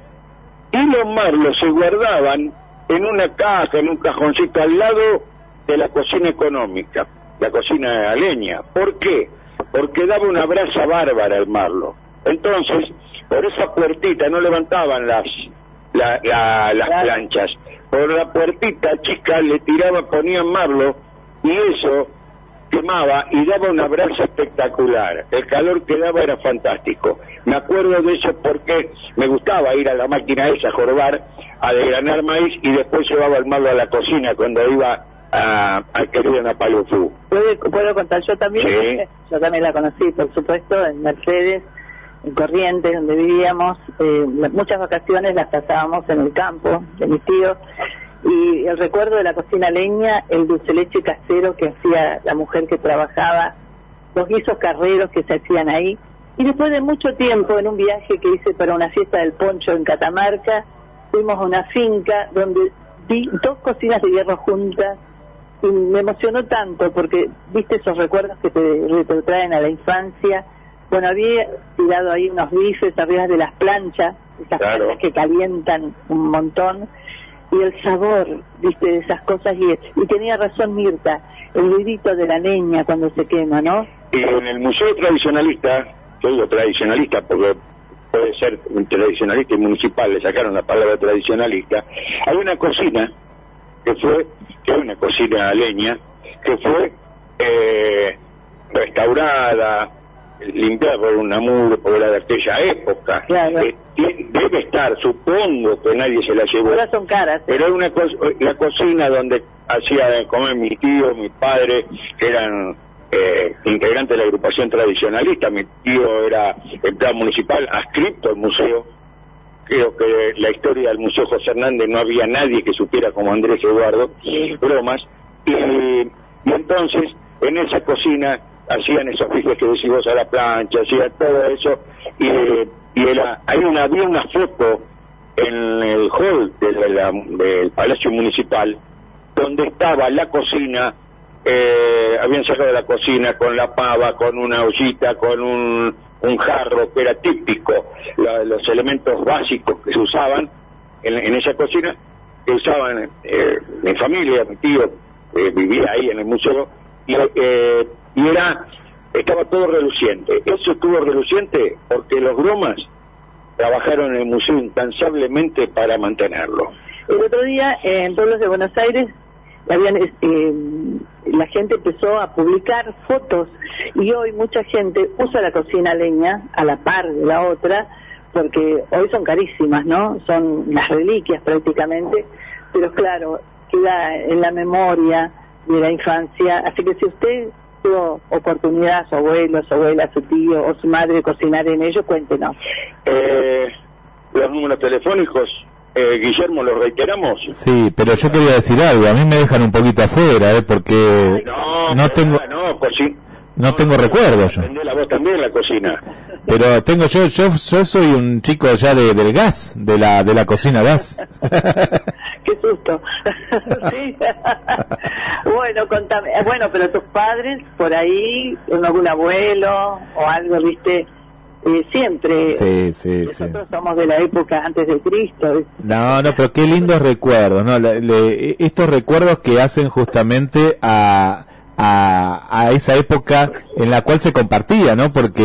y los marlos se guardaban en una caja, en un cajoncito al lado de la cocina económica, la cocina a leña. ¿Por qué? Porque daba una brasa bárbara el marlo. Entonces, por esa puertita no levantaban las, las planchas. Por la puertita chica le tiraban, ponían marlo, y eso quemaba y daba una brasa espectacular. El calor que daba era fantástico. Me acuerdo de eso porque me gustaba ir a la máquina esa, a jorbar, a desgranar maíz y después llevaba el malo a la cocina cuando iba a, al querido Napalufú. ¿Puedo, ¿Puedo contar yo también? [LAUGHS] Yo también la conocí, por supuesto, en Mercedes, en Corrientes, donde vivíamos. Eh, muchas vacaciones las pasábamos en el campo de mis tíos y el recuerdo de la cocina leña, el dulce leche casero que hacía la mujer que trabajaba, los guisos carreros que se hacían ahí. Y después de mucho tiempo, en un viaje que hice para una fiesta del poncho en Catamarca, fuimos a una finca donde vi dos cocinas de hierro juntas y me emocionó tanto porque viste esos recuerdos que te traen a la infancia. Bueno, había tirado ahí unos bifes arriba de las planchas, esas planchas que calientan un montón y el sabor, viste, de esas cosas. Y, tenía razón Mirta, el ruidito de la leña cuando se quema, ¿no? Y en el Museo Tradicionalista, yo digo tradicionalista porque puede ser tradicionalista y municipal, le sacaron la palabra tradicionalista, hay una cocina que fue, que es una cocina leña, que fue eh, restaurada, limpiada por un amor, por la de aquella época. Eh, debe estar, supongo que nadie se la llevó. Ahora son caras. Pero era una co- la cocina donde hacía comer mi tío, mi padre, que eran eh, integrantes de la agrupación tradicionalista. Mi tío era empleado municipal, adscripto al museo. Creo que la historia del Museo José Hernández no había nadie que supiera como Andrés Eduardo, bromas. Y, y entonces, en esa cocina hacían esos fijes que decís vos a la plancha, hacía todo eso. Y, y era, hay una, había una foto en el hall del Palacio Municipal donde estaba la cocina, eh, habían sacado la cocina con la pava, con una ollita, con un, un jarro que era típico, los elementos básicos que se usaban en, en esa cocina, que usaban eh, mi familia, mi tío, eh, vivía ahí en el museo, y, eh, y era, estaba todo reluciente. Eso estuvo reluciente porque los bromas trabajaron en el museo incansablemente para mantenerlo. El otro día en Pueblos de Buenos Aires habían, eh, la gente empezó a publicar fotos y hoy mucha gente usa la cocina leña a la par de la otra porque hoy son carísimas, ¿no? Son las reliquias prácticamente, pero claro, queda en la memoria de la infancia. Así que si usted tuvo oportunidad, su abuelo, su abuela, su tío o su madre cocinar en ello, cuéntenos. Eh, los números telefónicos, eh, Guillermo, los reiteramos. Sí, pero yo quería decir algo, a mí me dejan un poquito afuera, ¿eh? porque No, no tengo no, coci- no tengo recuerdos yo. La voz también en la cocina. Pero tengo yo yo yo soy un chico ya de, del gas, de la de la cocina gas. [LAUGHS] Qué susto. [LAUGHS] Sí. [LAUGHS] bueno, contame. Eh, Bueno, pero tus padres por ahí, algún abuelo o algo, viste, Eh, siempre. Sí, sí, sí. Nosotros somos de la época antes de Cristo. No, no, pero qué lindos recuerdos, ¿no? Le- le- estos recuerdos que hacen justamente a, a, a esa época en la cual se compartía, ¿no? Porque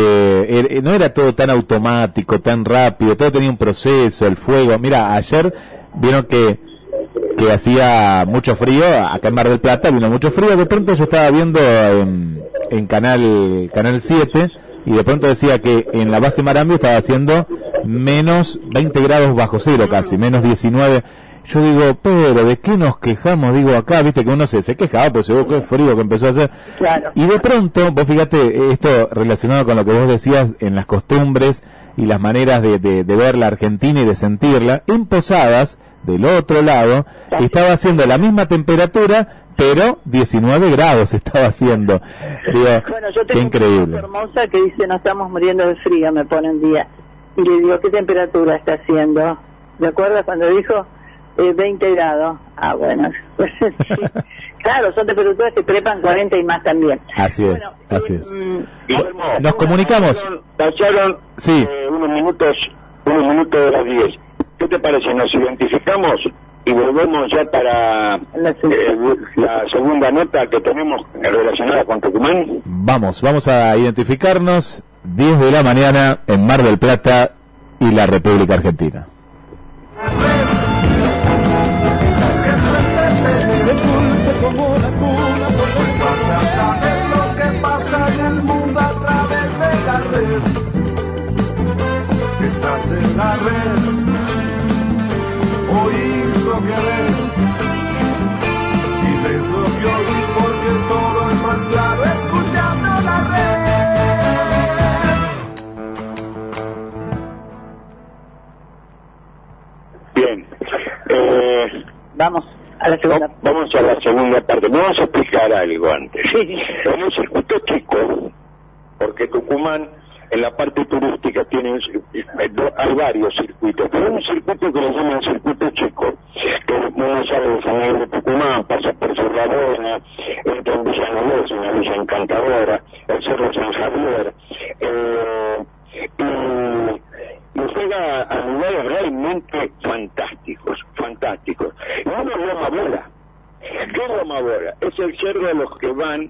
er- no era todo tan automático, tan rápido, todo tenía un proceso, el fuego. Mira, ayer vieron que que hacía mucho frío, acá en Mar del Plata vino mucho frío, de pronto yo estaba viendo en, en canal canal 7 y de pronto decía que en la base Marambio estaba haciendo menos 20 grados bajo cero casi, menos 19. Yo digo, pero ¿de qué nos quejamos? Digo, acá, viste que uno se, se quejaba, pues oh, qué frío que empezó a hacer. Y de pronto, vos fíjate, esto relacionado con lo que vos decías en las costumbres y las maneras de, de- de ver la Argentina y de sentirla, en Posadas, del otro lado, estaba haciendo la misma temperatura, pero 19 grados estaba haciendo. Digo, Bueno, yo tengo una increíble. foto hermosa que dice, nos estamos muriendo de frío, me pone un día. Y le digo, ¿qué temperatura está haciendo? ¿De acuerdo cuando dijo eh, 20 grados? Ah, bueno. [LAUGHS] Sí. Claro, son temperaturas que trepan 40 y más también. Así es, así es. Guillermo, Nos comunicamos. pasaron Sí. eh, unos minutos, unos minutos de las 10. ¿Qué te parece? Nos identificamos y volvemos ya para eh, la segunda nota que tenemos relacionada con Tucumán. Vamos, vamos a identificarnos 10 de la mañana en Mar del Plata y la República Argentina. Estás en la red, oís lo que ves y ves lo que oís porque todo es más claro escuchando la red. Bien. Eh, vamos a la segunda Vamos a la segunda parte. Me vamos a explicar algo antes. En el circuito chico, porque Tucumán en la parte turística tiene un cir- do- hay varios circuitos, pero hay un circuito que le llaman circuito chico, que uno sale de San Miguel de Tucumán, pasa por Cerradona, entra en Villa una villa encantadora, el Cerro San Javier, eh, y, y llega a lugares realmente fantásticos, fantásticos. Y uno es Loma Bora. ¿Qué es Loma Bora? Es el cerro de los que van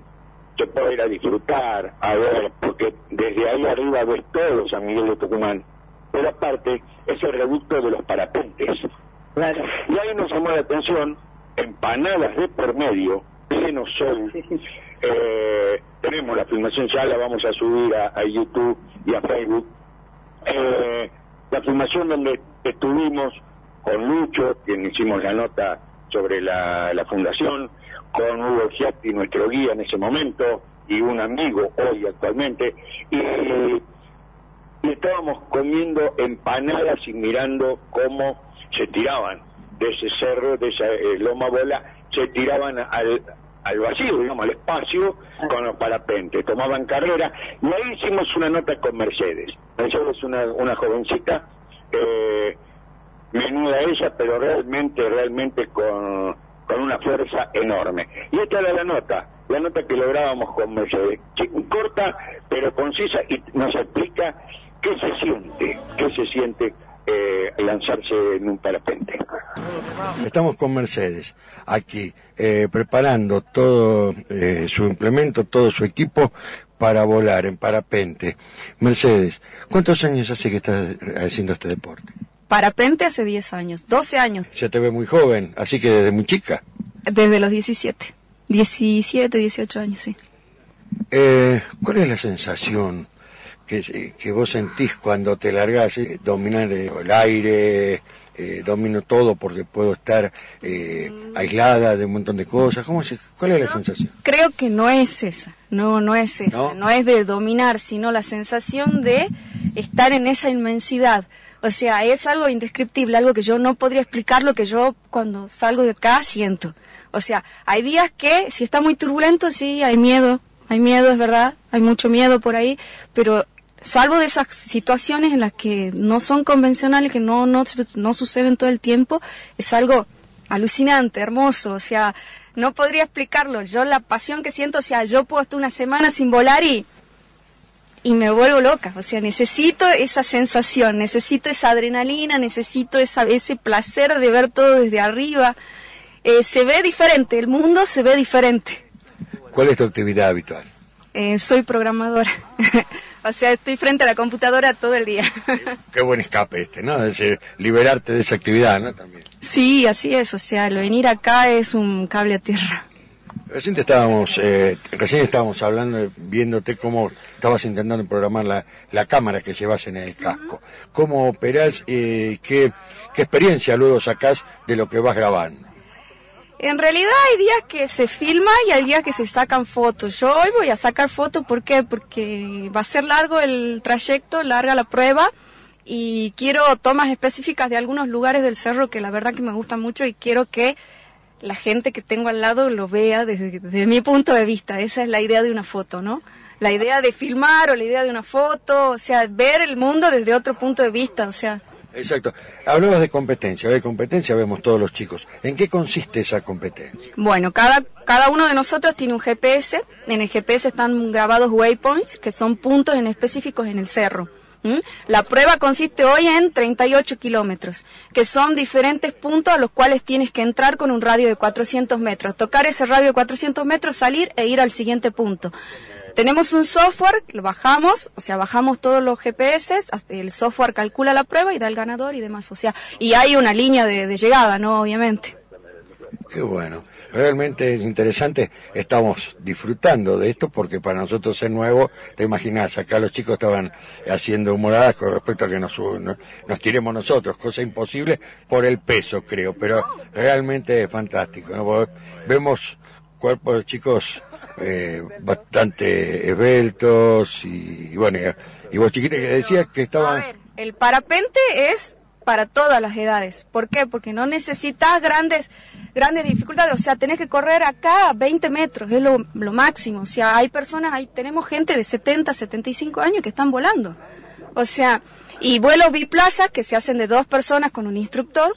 se puede ir a disfrutar, a ver, porque desde ahí arriba ves todo San Miguel de Tucumán. Pero aparte, es el reducto de los parapentes. Y ahí nos llamó la atención, empanadas de por medio, pleno sol, Eh, tenemos la filmación, ya la vamos a subir a, a YouTube y a Facebook. Eh, la filmación donde estuvimos con Lucho, quien hicimos la nota sobre la, la fundación, con Hugo Giatti, nuestro guía en ese momento, y un amigo hoy actualmente, y, estábamos comiendo empanadas y mirando cómo se tiraban de ese cerro, de esa eh, loma bola, se tiraban al, al vacío, digamos, al espacio, con los parapentes, tomaban carrera, y ahí hicimos una nota con Mercedes. Mercedes es una, una jovencita, eh, menuda ella, pero realmente, realmente con, con una fuerza enorme. Y esta era la nota, la nota que lográbamos con Mercedes, corta pero concisa y nos explica qué se siente, qué se siente eh, lanzarse en un parapente. Estamos con Mercedes aquí eh, preparando todo eh, su implemento, todo su equipo para volar en parapente. Mercedes, ¿cuántos años hace que estás haciendo este deporte? Parapente hace 10 años, 12 años, Se te ve muy joven, así que desde muy chica. desde los 17. 17, 18 años, sí. Eh, ¿Cuál es la sensación que, que vos sentís cuando te largás? eh? dominar eh, el aire, eh, domino todo porque puedo estar eh, aislada de un montón de cosas. ¿Cómo se, ¿Cuál es la sensación? Creo que no es esa, no, no es esa, ¿No? ¿No? es de dominar, sino la sensación de estar en esa inmensidad. O sea, es algo indescriptible, algo que yo no podría explicar lo que yo cuando salgo de acá siento. O sea, hay días que si está muy turbulento, sí, hay miedo, hay miedo, es verdad, hay mucho miedo por ahí, pero salvo de esas situaciones en las que no son convencionales, que no, no, no suceden todo el tiempo, es algo alucinante, hermoso, o sea, no podría explicarlo. Yo la pasión que siento, o sea, yo puedo estar una semana sin volar y, y me vuelvo loca, o sea, necesito esa sensación, necesito esa adrenalina, necesito esa, ese placer de ver todo desde arriba. Eh, se ve diferente, el mundo se ve diferente. ¿Cuál es tu actividad habitual? Eh, soy programadora. [LAUGHS] o sea, estoy frente a la computadora todo el día. [LAUGHS] Qué buen escape este, ¿no? Es decir, liberarte de esa actividad, ¿no? También. sí, así es. O sea, el venir acá es un cable a tierra. Recién estábamos, eh, recién estábamos hablando, viéndote cómo estabas intentando programar la, la cámara que llevas en el casco. ¿Cómo operás? Eh, qué, ¿Qué experiencia luego sacás de lo que vas grabando? En realidad hay días que se filma y hay días que se sacan fotos. Yo hoy voy a sacar fotos, ¿por qué? Porque va a ser largo el trayecto, larga la prueba y quiero tomas específicas de algunos lugares del cerro que la verdad que me gustan mucho y quiero que la gente que tengo al lado lo vea desde, desde mi punto de vista. Esa es la idea de una foto, ¿no? La idea de filmar o la idea de una foto, o sea, ver el mundo desde otro punto de vista, o sea, Exacto. Hablabas de competencia. De competencia vemos todos los chicos. ¿En qué consiste esa competencia? Bueno, cada, cada uno de nosotros tiene un GPS. En el GPS están grabados waypoints, que son puntos en específicos en el cerro. ¿M? La prueba consiste hoy en 38 kilómetros, que son diferentes puntos a los cuales tienes que entrar con un radio de 400 metros, tocar ese radio de 400 metros, salir e ir al siguiente punto. Tenemos un software, lo bajamos, o sea, bajamos todos los GPS, el software calcula la prueba y da el ganador y demás. O sea, y hay una línea de, de llegada, ¿no? Obviamente. Qué bueno. Realmente es interesante. Estamos disfrutando de esto porque para nosotros es nuevo. Te imaginas, acá los chicos estaban haciendo humoradas con respecto a que nos, nos, tiremos nosotros, cosa imposible por el peso, creo. Pero realmente es fantástico. ¿no? Vemos cuerpos de chicos eh, bastante esbeltos y, bueno, y, vos chiquita que decías que estaban... El parapente es para todas las edades. ¿Por qué? Porque no necesitas grandes, grandes dificultades. O sea, tenés que correr acá a 20 metros, es lo, lo máximo. O sea, hay personas, hay, tenemos gente de 70, 75 años que están volando. O sea, y vuelos biplaza que se hacen de dos personas con un instructor,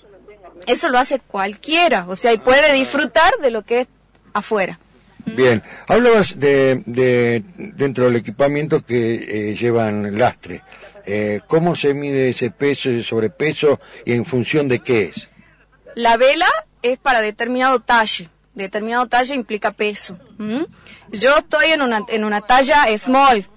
eso lo hace cualquiera. O sea, y puede disfrutar de lo que es afuera. Bien, hablabas de, de dentro del equipamiento que eh, llevan lastre. Eh, ¿Cómo se mide ese peso, ese sobrepeso y en función de qué es? La vela es para determinado talle. Determinado talle implica peso. Yo estoy en una, en una talla small.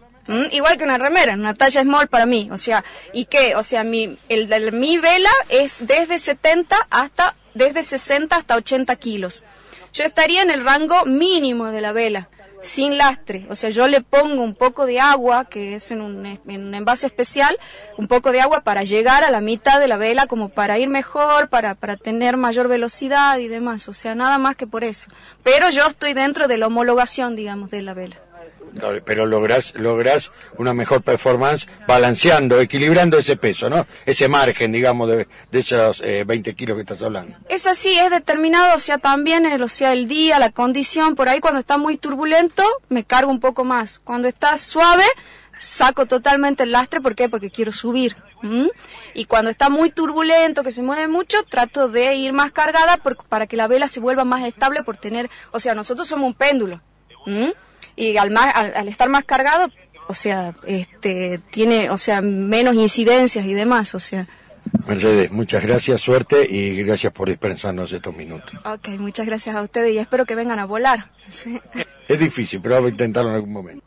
Igual que una remera, una talla small para mí. O sea, ¿y qué? O sea, mi, el, de mi vela es desde 70 hasta, desde 60 hasta 80 kilos. Yo estaría en el rango mínimo de la vela. Sin lastre. O sea, yo le pongo un poco de agua, que es en un, en un envase especial, un poco de agua para llegar a la mitad de la vela, como para ir mejor, para, para tener mayor velocidad y demás. O sea, nada más que por eso. Pero yo estoy dentro de la homologación, digamos, de la vela. Pero lográs, lográs una mejor performance balanceando, equilibrando ese peso, ¿no? Ese margen, digamos, de, de esos eh, 20 kilos que estás hablando. Es así, es determinado, o sea, también el, o sea, el día, la condición, por ahí cuando está muy turbulento, me cargo un poco más. Cuando está suave, saco totalmente el lastre, ¿por qué? Porque quiero subir. Y cuando está muy turbulento, que se mueve mucho, trato de ir más cargada por- para que la vela se vuelva más estable por tener, o sea, nosotros somos un péndulo. Y al, más, al, al estar más cargado, o sea, este, tiene, o sea, menos incidencias y demás, o sea. Mercedes, muchas gracias, suerte y gracias por dispensarnos estos minutos. Ok, muchas gracias a ustedes y espero que vengan a volar. [LAUGHS] Sí. Es difícil, pero vamos a intentarlo en algún momento.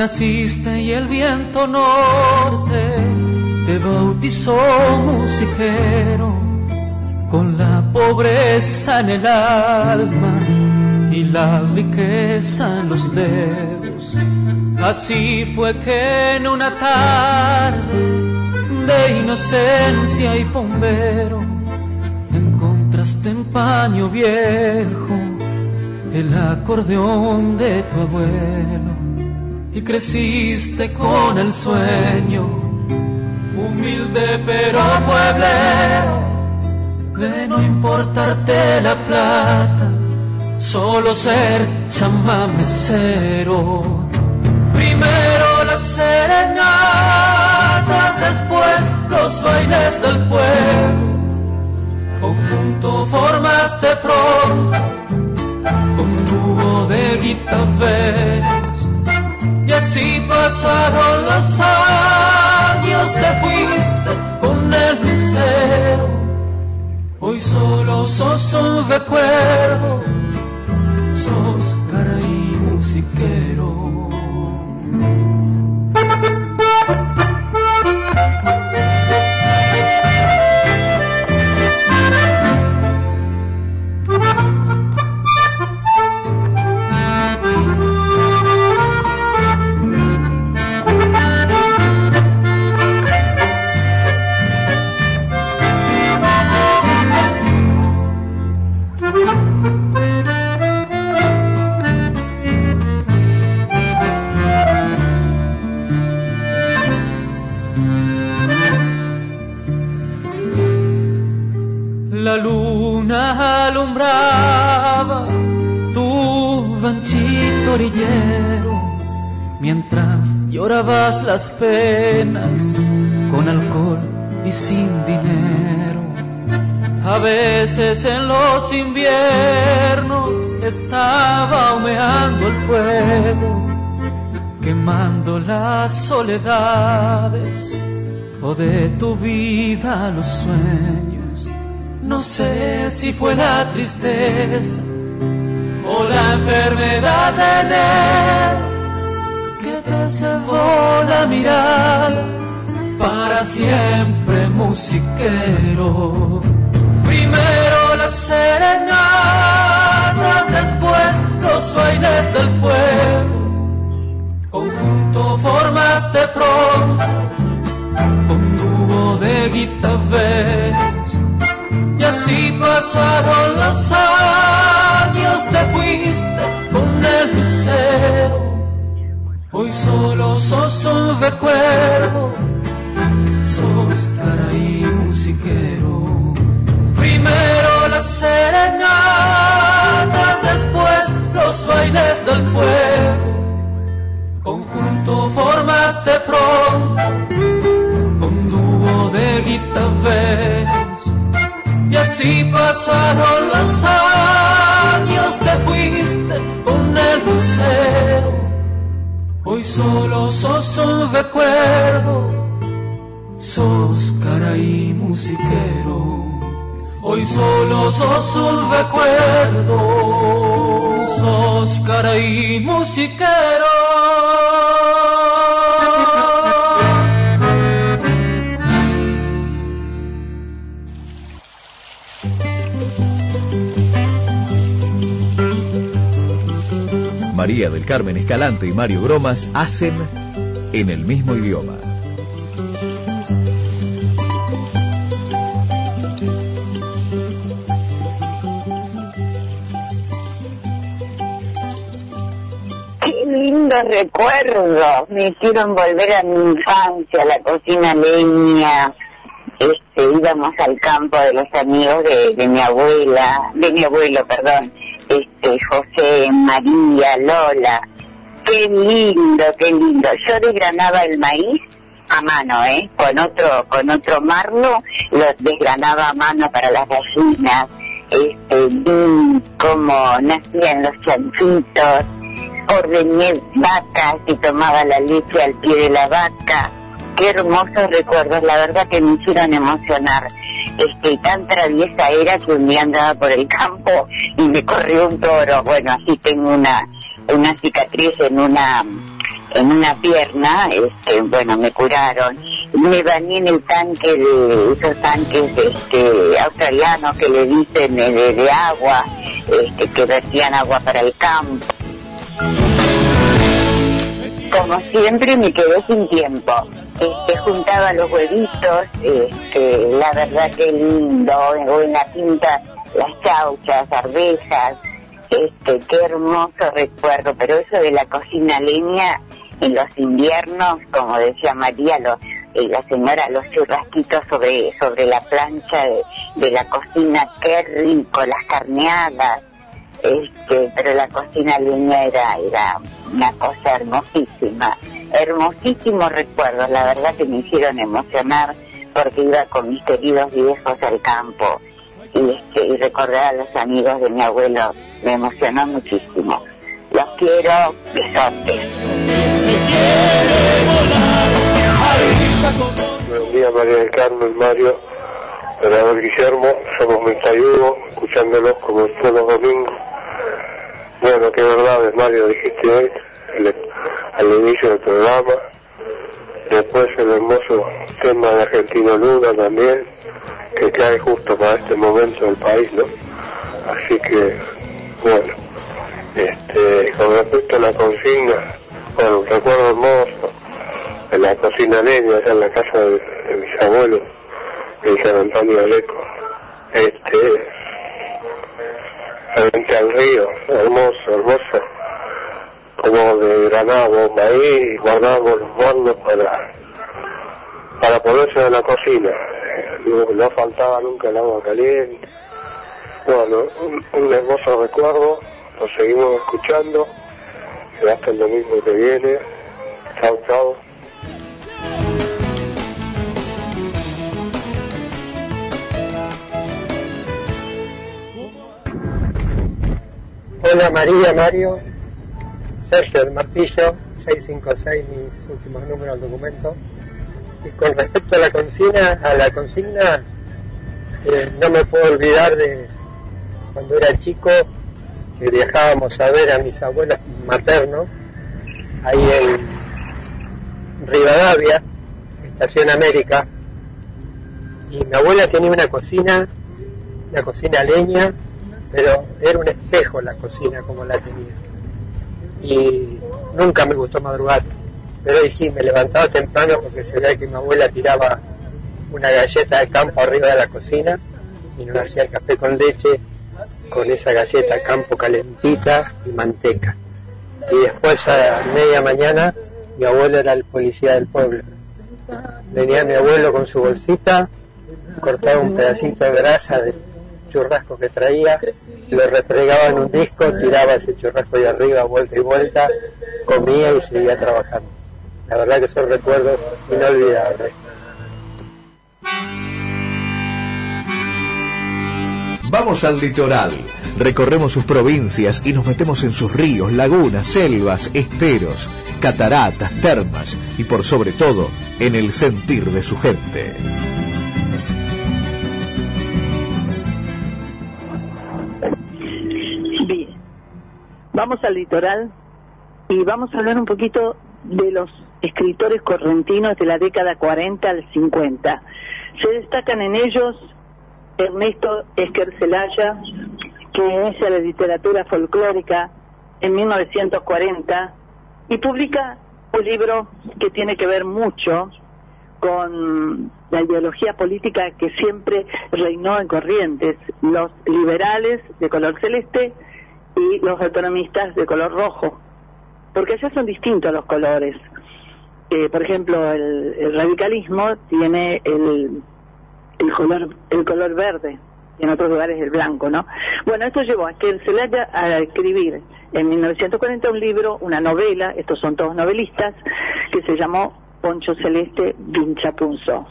Naciste y el viento norte te bautizó musiquero con la pobreza en el alma y la riqueza en los dedos. Así fue que en una tarde de inocencia y bombero encontraste en paño viejo el acordeón de tu abuelo y creciste con el sueño, humilde pero pueblero, de no importarte la plata, solo ser chamamecero. Primero las serenatas, después los bailes del pueblo, conjunto formaste pronto con tu bodeguita veros y así pasaron los años, te fuiste con el lucero. Hoy solo sos un recuerdo, sos cara y musiquero. Alumbraba tu ranchito orillero mientras llorabas las penas con alcohol y sin dinero. A veces en los inviernos estaba humeando el fuego, quemando las soledades o de tu vida los sueños. No sé si fue la tristeza o la enfermedad de él que te cebó la mirada para siempre musiquero. Primero las serenatas, después los bailes del pueblo. Conjunto formaste pronto con tu bodeguita veros y así pasaron los años, te fuiste con el lucero. Hoy solo sos un recuerdo, sos cara y musiquero. Primero las serenatas, después los bailes del pueblo, conjunto formaste pronto, con dúo de guitarreros, y así pasaron los años, te fuiste con el lucero, hoy solo sos un recuerdo, sos cara y musiquero. Hoy solo sos un recuerdo, sos cara y musiquero. María del Carmen Escalante y Mario Gromas hacen en el mismo idioma. Qué lindos recuerdos. Me hicieron volver a mi infancia, la cocina leña. Este, íbamos al campo de los amigos de, de mi abuela, de mi abuelo, perdón, este, José, María, Lola. Qué lindo, qué lindo. Yo desgranaba el maíz a mano, ¿eh? Con otro, con otro marlo, lo desgranaba a mano para las gallinas. Este, vi cómo nacían los chanchitos, ordeñé vacas y tomaba la leche al pie de la vaca. Qué hermosos recuerdos, la verdad que me hicieron emocionar. Este, tan traviesa era que un día andaba por el campo y me corrió un toro. Bueno, así tengo una, una cicatriz en una, en una pierna, este, bueno, me curaron. Me bañé en el tanque de esos tanques este, australianos que le dicen eh, de, de agua, este, que vertían agua para el campo como siempre me quedé sin tiempo. Juntaba los huevitos, este, la verdad que lindo, o en la pinta las chauchas, arvejas, este, qué hermoso recuerdo, pero eso de la cocina leña en los inviernos, como decía María, lo, eh, la señora, los churrasquitos sobre, sobre la plancha de, de la cocina, qué rico, las carneadas, este, pero la cocina leña era, era una cosa hermosísima, hermosísimos recuerdos, la verdad que me hicieron emocionar porque iba con mis queridos viejos al campo y, este, y recordar a los amigos de mi abuelo me emocionó muchísimo. Los quiero, besotes. Buen día María del Carmen, Mario, Senador Guillermo, somos Mensayugo, escuchándolos como todos los domingos. Bueno, qué verdades Mario dijiste hoy, al inicio del programa. Después el hermoso tema de Argentino Luna también, que cae justo para este momento del país, ¿no? Así que, bueno, este, con respecto a la consigna, bueno, un recuerdo hermoso, en la cocina leña, allá en la casa de, mis abuelos, en San Antonio de Leco. Este, frente al río, hermoso, hermoso, como de granado, maíz, guardamos los hornos para, para ponerse en la cocina. No, no faltaba nunca el agua caliente. Bueno, un, un hermoso recuerdo, lo seguimos escuchando, y hasta el domingo que viene. Chao, chao. Hola María, Mario, Sergio del Martillo, 656 mis últimos números del documento. Y con respecto a la consigna, a la consigna, eh, no me puedo olvidar de cuando era chico que viajábamos a ver a mis abuelos maternos ahí en Rivadavia, Estación América. Y mi abuela tenía una cocina, una cocina leña, pero era un espejo la cocina como la tenía. Y nunca me gustó madrugar, pero hoy sí, me levantaba temprano porque se veía que mi abuela tiraba una galleta de campo arriba de la cocina y nos hacía café con leche con esa galleta de campo calentita y manteca. Y después a media mañana mi abuelo era el policía del pueblo. Venía mi abuelo con su bolsita, cortaba un pedacito de grasa de churrasco que traía, lo refregaba en un disco, tiraba ese churrasco de arriba, vuelta y vuelta, comía y seguía trabajando. La verdad que son recuerdos inolvidables. Vamos al litoral, recorremos sus provincias y nos metemos en sus ríos, lagunas, selvas, esteros, cataratas, termas y por sobre todo en el sentir de su gente. Vamos al litoral y vamos a hablar un poquito de los escritores correntinos de la década 40 al 50. Se destacan en ellos Ernesto Esquercelaya, que inicia la literatura folclórica en 1940 y publica un libro que tiene que ver mucho con la ideología política que siempre reinó en Corrientes, los liberales de color celeste y los autonomistas de color rojo, porque allá son distintos los colores. Eh, por ejemplo, el, radicalismo tiene el, el color el color verde y en otros lugares el blanco, ¿no? Bueno, esto llevó a que Celaya a escribir en 1940 un libro, una novela, estos son todos novelistas, que se llamó Poncho Celeste Vinchapunzo.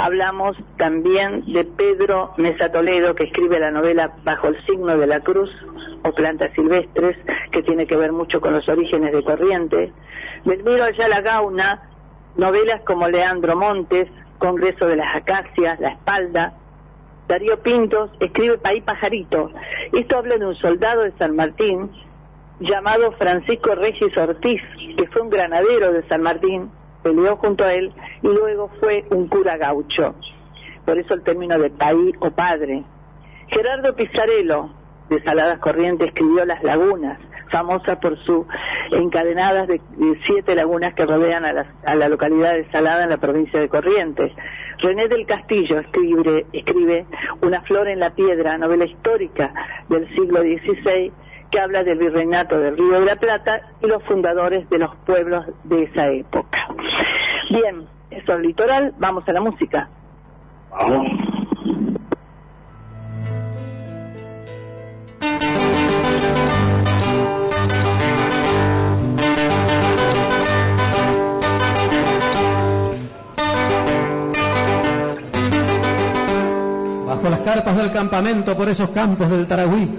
Hablamos también de Pedro Mesa Toledo, que escribe la novela Bajo el signo de la cruz o Plantas silvestres, que tiene que ver mucho con los orígenes de Corrientes. Delmiro Ayala Gauna, novelas como Leandro Montes, Congreso de las Acacias, La Espalda. Darío Pintos escribe País Pajarito. Esto habla de un soldado de San Martín llamado Francisco Regis Ortiz, que fue un granadero de San Martín, peleó junto a él y luego fue un cura gaucho. Por eso el término de país o padre. Gerardo Pizarello, de Saladas Corrientes, escribió Las Lagunas, famosa por sus encadenadas de, siete lagunas que rodean a la, a la, localidad de Salada en la provincia de Corrientes. René del Castillo escribe, escribe Una flor en la piedra, novela histórica del siglo XVI que habla del virreinato del Río de la Plata y los fundadores de los pueblos de esa época. Bien, eso es litoral, vamos a la música. Vamos. Bajo las carpas del campamento por esos campos del Taragüí,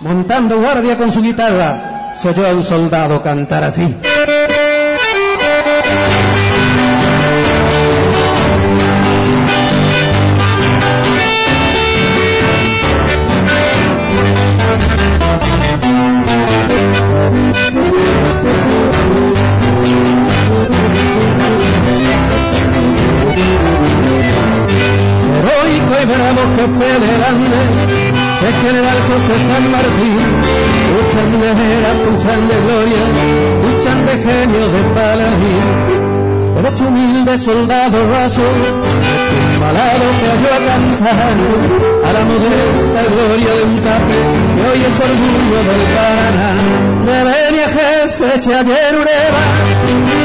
montando guardia con su guitarra, se oyó a un soldado cantar así. Bravo jefe del Ande, el general José San Martín, luchan de vera, luchan de gloria, luchan de genio de paladín. El ocho humilde soldado raso, malado cayó a cantar a la modesta gloria de un cape que hoy es orgullo del Paraná. De venia jefe, che ayer ureba,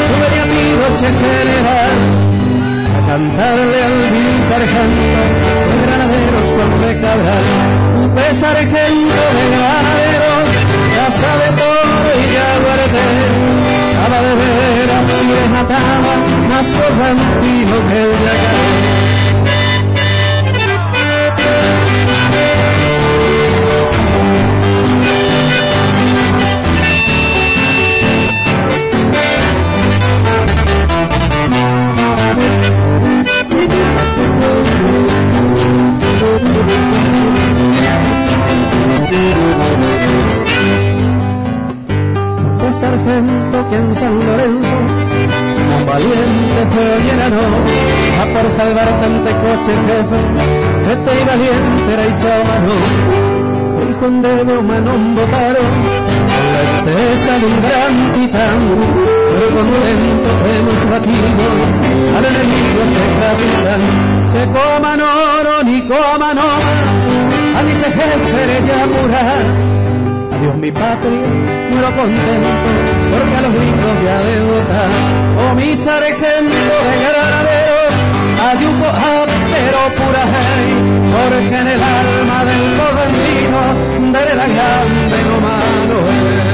tu venia pido, che general, a cantarle al vil sargento Juan de Cabral, un pez sargento de granaderos, casa de toro y aguarete, estaba de vera y le mataba más correntino que el yacaré. Salvar tante coche jefe, este y valiente era y mano, el Juan de Baumanón votaron, la expresa de un gran titán, pero con lento hemos batido al enemigo che capitán, che coman oro ni coman a mi jefe de apurar. Adiós mi patria, muero contento, porque a los gringos ya de votar. Oh mi sargento de granaderos, ayuco a pero pura hey, porque en el alma del correntino de la grande romano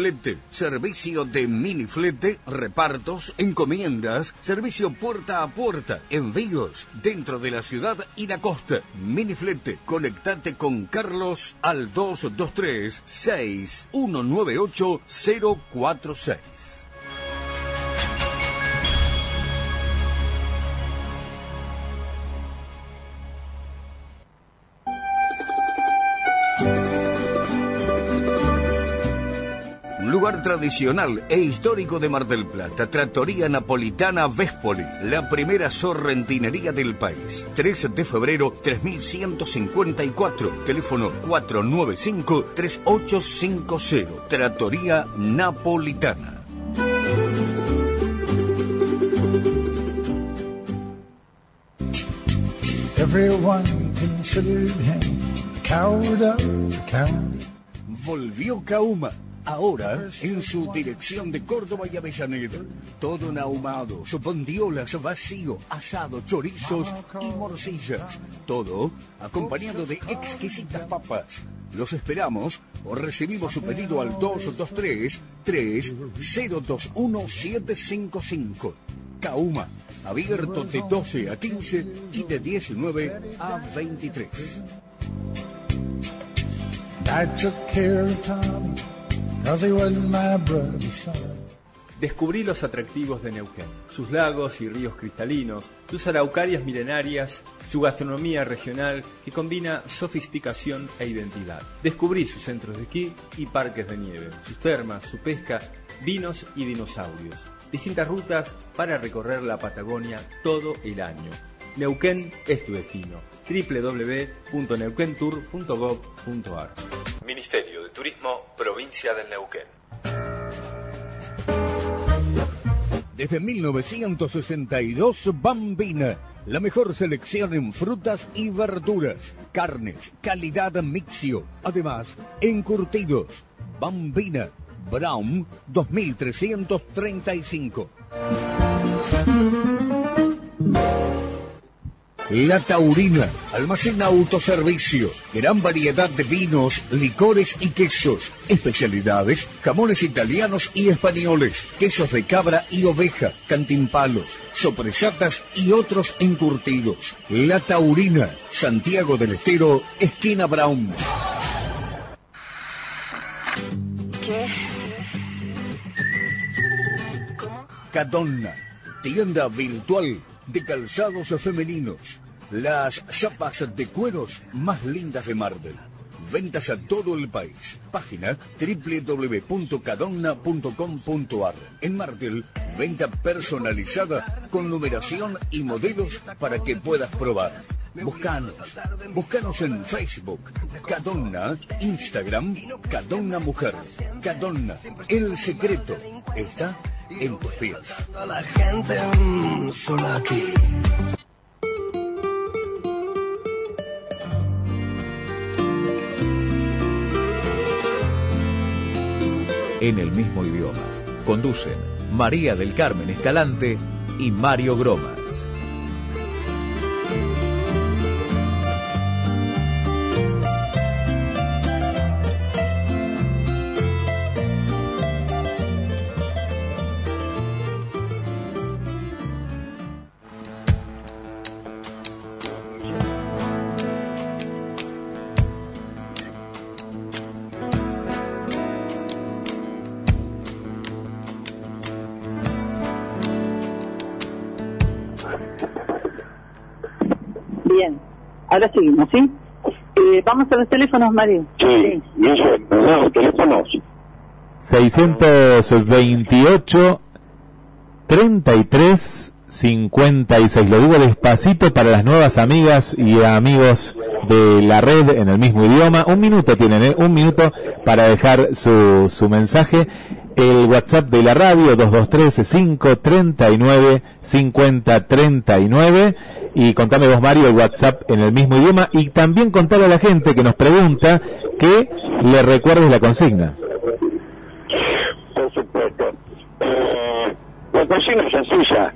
Miniflete, servicio de miniflete, repartos, encomiendas, servicio puerta a puerta, envíos dentro de la ciudad y la costa. Miniflete, conectate con Carlos al 223 6198 046. Lugar tradicional e histórico de Mar del Plata, Trattoria Napolitana Véspoli, la primera sorrentinería del país. 13 de febrero 3154, teléfono 495-3850, Trattoria Napolitana. Everyone considered him a coward of the county. Volvió Kauma. Ahora en su dirección de Córdoba y Avellaneda. Todo en ahumados, vacío, asado, chorizos y morcillas. Todo acompañado de exquisitas papas. Los esperamos o recibimos su pedido al 223 3021 755. Kauma, abierto de 12 a 15 y de 19 a 23. I took care of Descubrí los atractivos de Neuquén, sus lagos y ríos cristalinos, sus araucarias milenarias, su gastronomía regional que combina sofisticación e identidad. Descubrí sus centros de esquí y parques de nieve, sus termas, su pesca, vinos y dinosaurios. Distintas rutas para recorrer la Patagonia todo el año. Neuquén es tu destino. www.neuquentour.gov.ar Ministerio de Turismo, Provincia del Neuquén. Desde 1962, Bambina, la mejor selección en frutas y verduras, carnes, calidad mixio, además, encurtidos. Bambina, Brown 2335. La Taurina, almacén autoservicio, gran variedad de vinos, licores y quesos, especialidades, jamones italianos y españoles, quesos de cabra y oveja, cantimpalos, sopresatas y otros encurtidos. La Taurina, Santiago del Estero, esquina Brown. ¿Qué? Cadonna, tienda virtual de calzados femeninos. Las zapas de cueros más lindas de Marvel. Ventas a todo el país. Página www.cadonna.com.ar. En Martel, venta personalizada con numeración y modelos para que puedas probar. Buscanos. Buscanos en Facebook. Cadonna. Instagram. Cadonna Mujer. Cadonna. El secreto está en. La gente mm, sola aquí. En el mismo idioma. Conducen María del Carmen Escalante y Mario Gromas. Ahora seguimos, ¿sí? Eh, vamos a los teléfonos, Mario. Sí, bien, los teléfonos. 628 33 56. Lo digo despacito para las nuevas amigas y amigos de la red en el mismo idioma. Un minuto tienen, ¿eh? un minuto para dejar su, su mensaje el WhatsApp de la radio 2235395039 y contame vos Mario el WhatsApp en el mismo idioma y también contar a la gente que nos pregunta que le recuerdes la consigna. Por supuesto. Eh, la consigna es sencilla.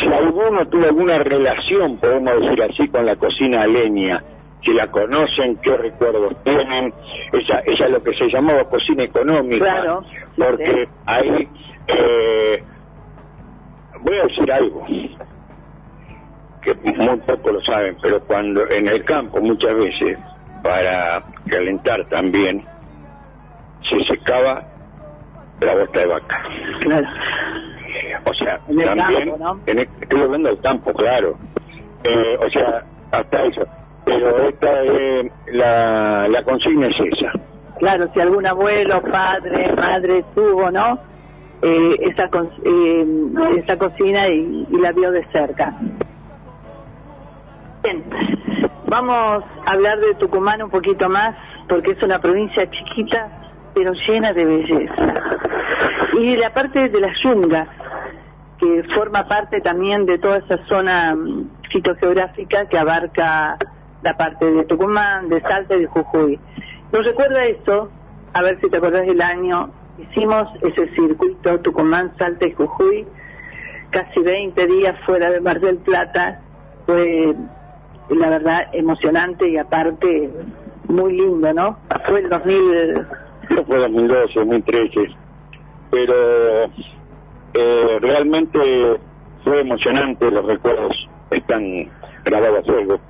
Si alguno tuvo alguna relación, podemos decir así, con la cocina leña, si la conocen, qué recuerdos tienen, esa, esa es lo que se llamaba cocina económica, Claro, porque ahí, eh, voy a decir algo, que muy poco lo saben, pero cuando en el campo muchas veces, para calentar también, se secaba la bota de vaca. Claro. O sea, En el también, campo, ¿no? en el- estoy hablando del campo, claro. Eh, o sea, hasta eso. Pero esta, eh, la, la consigna es esa. Claro, si algún abuelo, padre, madre tuvo, ¿no? Eh, esa, eh, esa cocina y, y la vio de cerca. Bien, vamos a hablar de Tucumán un poquito más, porque es una provincia chiquita, pero llena de belleza. Y la parte de las yungas, que forma parte también de toda esa zona mm, fitogeográfica que abarca la parte de Tucumán, de Salta y de Jujuy. Nos recuerda eso, a ver si te acordás del año, hicimos ese circuito Tucumán, Salta y Jujuy, casi 20 días fuera de Mar del Plata, fue la verdad emocionante y aparte muy lindo, ¿no? Fue el 2000, Eso fue 2012, 2013. Pero eh, realmente fue emocionante, los recuerdos están grabados a fuego,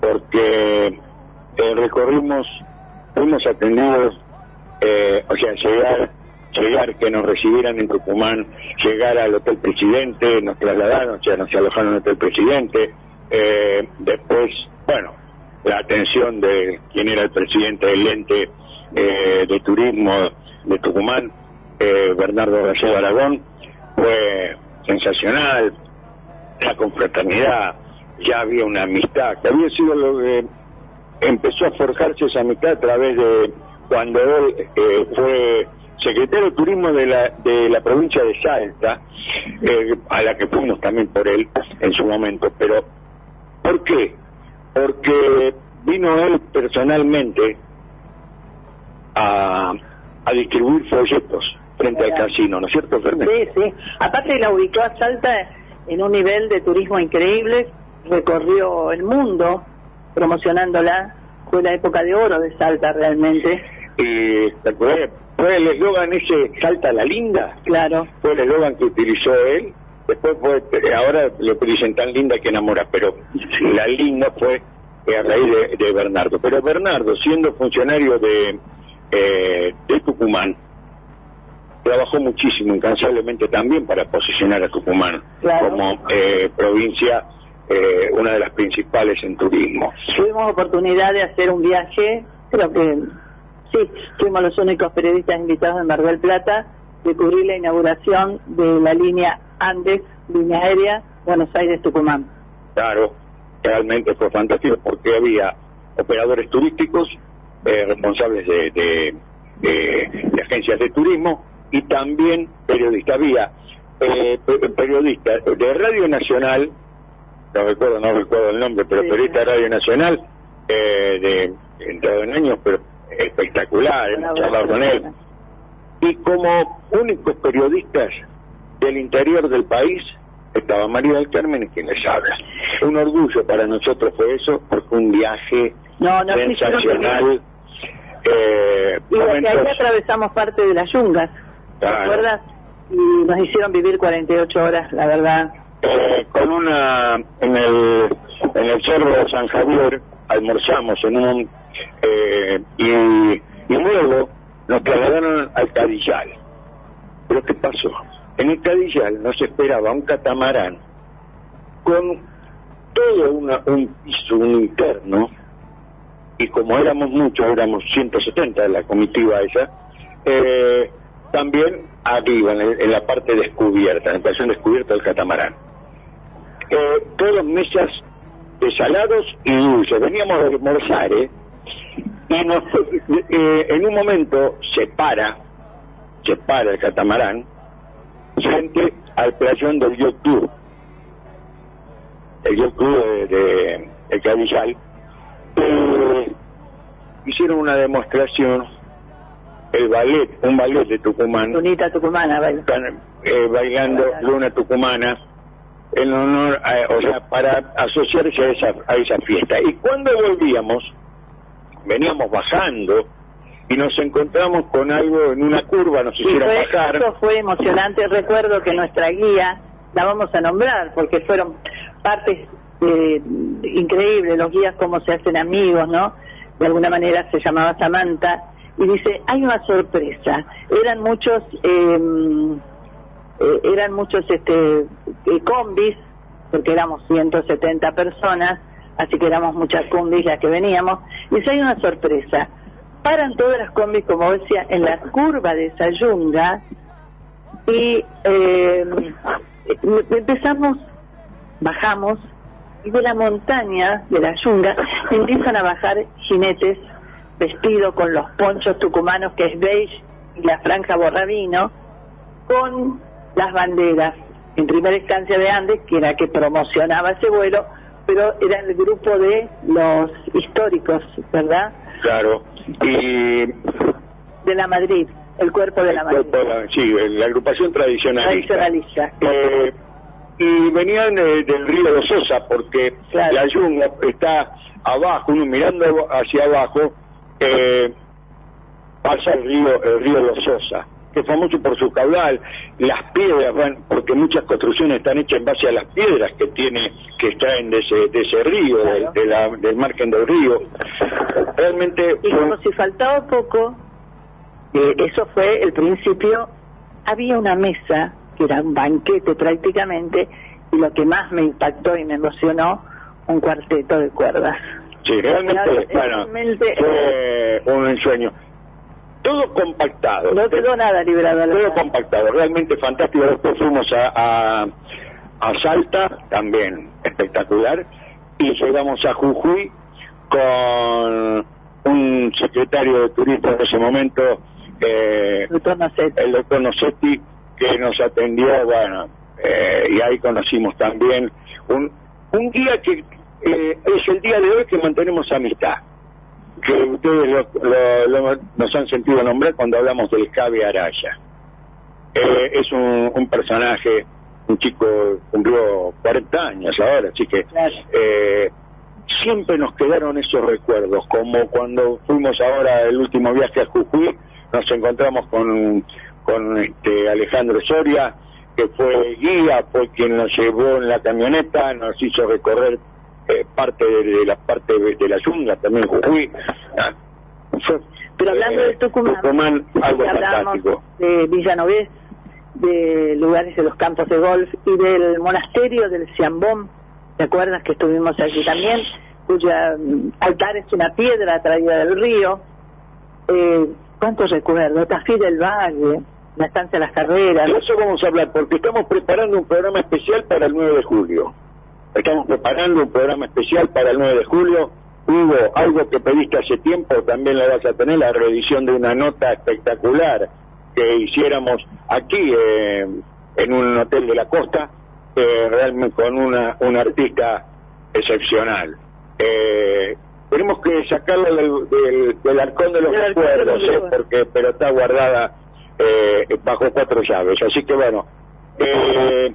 porque eh, recorrimos, fuimos atendidos, eh, o sea, llegar, llegar, que nos recibieran en Tucumán, llegar al Hotel Presidente, nos trasladaron, o sea, nos alojaron en el Hotel Presidente, eh, después, bueno, la atención de quien era el presidente del ente eh, de turismo de Tucumán, eh, Bernardo Gallardo Aragón, fue sensacional, la confraternidad, ya había una amistad, que había sido lo que empezó a forjarse esa amistad a través de cuando él eh, fue secretario de turismo de la, de la provincia de Salta, eh, a la que fuimos también por él en su momento, pero ¿por qué? Porque vino él personalmente a, a distribuir folletos frente al casino, ¿no es cierto, Fernández? Sí, sí. Aparte la ubicó a Salta en un nivel de turismo increíble, recorrió el mundo promocionándola, fue la época de oro de Salta realmente. Y ¿te fue el eslogan ese Salta la linda. Claro. Fue el eslogan que utilizó él. Después fue, eh, ahora lo utilizan tan linda que enamora, pero la linda fue eh, a raíz de, de Bernardo. Pero Bernardo, siendo funcionario de, eh, de Tucumán, trabajó muchísimo, incansablemente también para posicionar a Tucumán Claro. como eh, provincia, eh, una de las principales en turismo. Tuvimos oportunidad de hacer un viaje, creo que sí, fuimos los únicos periodistas invitados en Mar del Plata, de cubrir la inauguración de la línea Andes, línea aérea, Buenos Aires-Tucumán. Claro, realmente fue fantástico porque había operadores turísticos, eh, responsables de, de- de- de agencias de turismo y también periodistas. Había eh, pe- periodistas de Radio Nacional, no recuerdo, no recuerdo el nombre, pero periodista de Radio Nacional, eh, de entrado en años, pero espectacular, hemos charlado con él. Y como únicos periodistas del interior del país estaba María del Carmen quien les habla. Un orgullo para nosotros fue eso, porque un viaje No, no, sí, sensacional. eh, Y desde ahí momentos- atravesamos parte de las yungas, ¿te Claro. acuerdas? Y nos hicieron vivir 48 horas, la verdad. Con una en el en el cerro de San Javier almorzamos en un eh, y, y luego nos trasladaron al Cadillal. Pero qué pasó en el Cadillal nos esperaba un catamarán con todo una, un piso un interno y como éramos muchos éramos 170 de la comitiva esa eh, también arriba en, el- en la parte descubierta en la estación descubierta del catamarán eh, todas mesas de salados y dulces. Veníamos a almorzar, ¿eh? Y nos, eh, en un momento se para, se para el catamarán frente al playón del Yacht Club, el Yacht Club de, de, de Cadillal. Eh, hicieron una demostración, el ballet, un ballet de Tucumán, Tunita tucumana, eh, bailando Luna Tucumana en honor, a- o sea, para asociarse a esa, a esa fiesta. Y cuando volvíamos, veníamos bajando y nos encontramos con algo en una curva, nos hicieron fue, bajar. eso fue emocionante. Recuerdo que nuestra guía, la vamos a nombrar porque fueron partes eh, increíbles, los guías como se hacen amigos, ¿no? De alguna manera se llamaba Samantha y dice, hay una sorpresa. Eran muchos, eh, eh, eran muchos este, eh, combis, porque éramos 170 personas, así que éramos muchas combis las que veníamos. Y dice, hay una sorpresa. Paran todas las combis, como decía, en la curva de esa yunga y eh, empezamos, bajamos y de la montaña, de la yunga, empiezan a bajar jinetes vestidos con los ponchos tucumanos que es beige y la franja borrabino, con las banderas, en primera instancia de Andes, que era que promocionaba ese vuelo, pero era el grupo de los históricos, ¿verdad? Claro. Y De la Madrid, el cuerpo de la Madrid. sí, la agrupación tradicionalista. Tradicionalista. Eh, y venían eh, del río de Sosa porque la yunga está abajo, uno mirando hacia abajo, eh, pasa el río, el río Los Sosa, que es famoso por su caudal, las piedras, van, porque muchas construcciones están hechas en base a las piedras que tiene, que extraen de ese, de ese río, del- de la- del margen del río. Realmente Y como si faltaba poco, eh, eso fue el principio, había una mesa, que era un banquete prácticamente, y lo que más me impactó y me emocionó, un cuarteto de cuerdas. Sí, realmente, bueno, Realmente, fue un ensueño. Todo compactado. No quedó nada librado. Todo compactado, realmente fantástico. Después fuimos a, a, a Salta, también espectacular, y llegamos a Jujuy con un secretario de turismo en ese momento, eh, el doctor Nocetti, que nos atendió, bueno, eh, y ahí conocimos también un, un guía que eh, es el día de hoy que mantenemos amistad que ustedes lo- lo- lo- nos han sentido nombrar cuando hablamos del Javi Araya. Eh, es un, un personaje, un chico cumplió 40 años ahora, así que eh, siempre nos quedaron esos recuerdos, como cuando fuimos ahora el último viaje a Jujuy, nos encontramos con, con este Alejandro Soria, que fue guía, fue quien nos llevó en la camioneta, nos hizo recorrer eh, parte de, de la parte de, la yunga, también Jujuy. Ah, Pero hablando eh, de Tucumán, Tucumán, algo fantástico. de Villanovés, de lugares de los campos de golf y del monasterio del Ciambón, ¿te acuerdas que estuvimos allí también? Cuya mm, altar es una piedra traída del río. Eh, ¿Cuántos recuerdos? Tafí del Valle, la estancia de las carreras. De eso vamos a hablar, porque estamos preparando un programa especial para el 9 de julio. Estamos preparando un programa especial para el 9 de julio. Hugo, algo que pediste hace tiempo, también la vas a tener, la reedición de una nota espectacular que hiciéramos aquí eh, en un hotel de la costa, eh, realmente con una, un artista excepcional. Eh, tenemos que sacarla del, del, del arcón de los recuerdos, eh, porque pero está guardada eh, bajo cuatro llaves. Así que bueno, eh,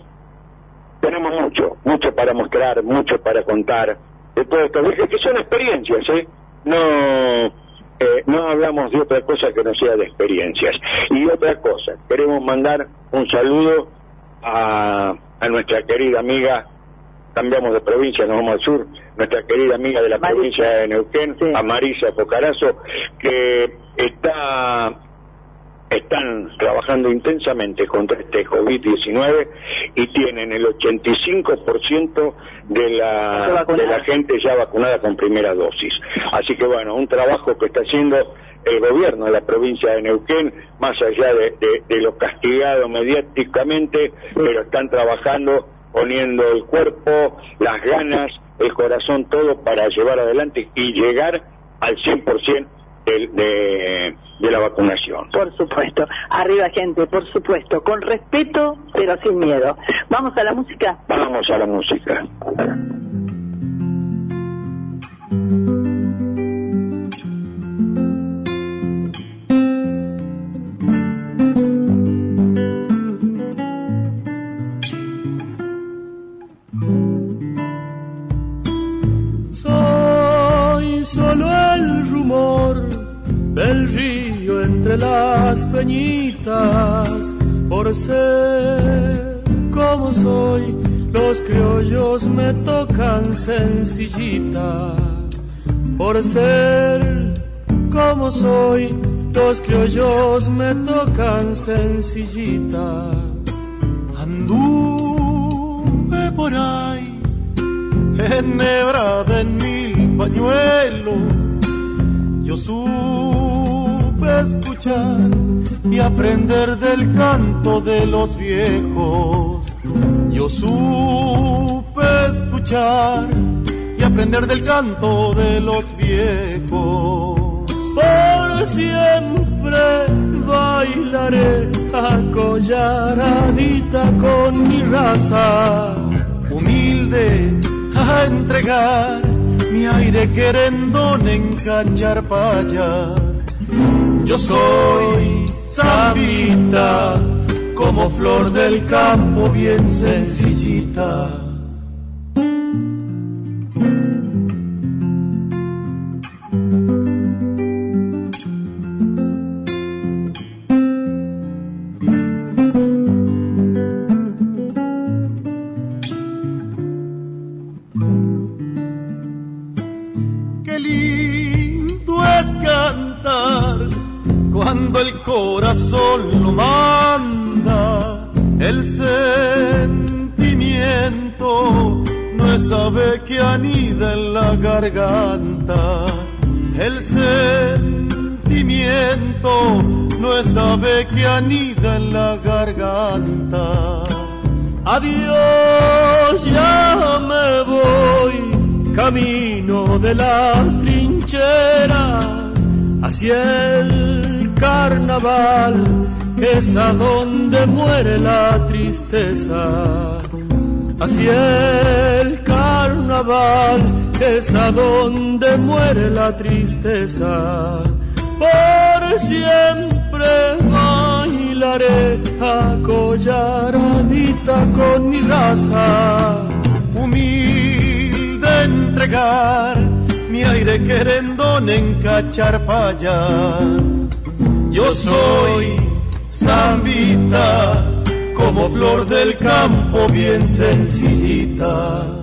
tenemos mucho, mucho para mostrar, mucho para contar de todo esto, Es que son experiencias, ¿eh? No, eh, no hablamos de otra cosa que no sea de experiencias. Y otra cosa, queremos mandar un saludo a, a nuestra querida amiga, cambiamos de provincia, nos vamos al sur, nuestra querida amiga de la provincia de Neuquén, a Marisa Focarazo, que está están trabajando intensamente contra este COVID-19 y tienen el 85% de la, de la gente ya vacunada con primera dosis. Así que bueno, un trabajo que está haciendo el gobierno de la provincia de Neuquén, más allá de, de- de lo castigado mediáticamente, pero están trabajando poniendo el cuerpo, las ganas, el corazón, todo para llevar adelante y llegar al 100% del- de, de la vacunación. Por supuesto, arriba gente, por supuesto, con respeto pero sin miedo. Vamos a la música. Vamos a la música. Soy solo el rumor del río entre las peñitas, por ser como soy, los criollos me tocan sencillita, por ser como soy, los criollos me tocan sencillita. Anduve por ahí, enhebrada en mil pañuelos, yo supe escuchar y aprender del canto de los viejos. Yo supe escuchar y aprender del canto de los viejos. Por siempre bailaré acollaradita con mi raza. Humilde a entregar mi aire querendón en cacharpayas. Yo soy zambita, como flor del campo bien sencillita. Hacia el carnaval, es a donde muere la tristeza. Por siempre bailaré acollaradita con mi raza. Humilde entregar mi aire querendón en cacharpayas. Yo soy zambita, como flor del campo bien sencillita.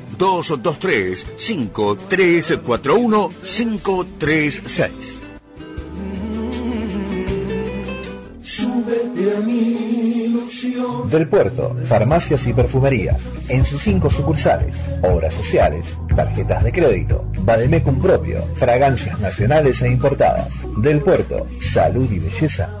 223 5341 536. Súbete a mi ilusión. Del Puerto, farmacias y perfumerías. En sus cinco sucursales, obras sociales, tarjetas de crédito, Bademecum propio, fragancias nacionales e importadas. Del Puerto, salud y belleza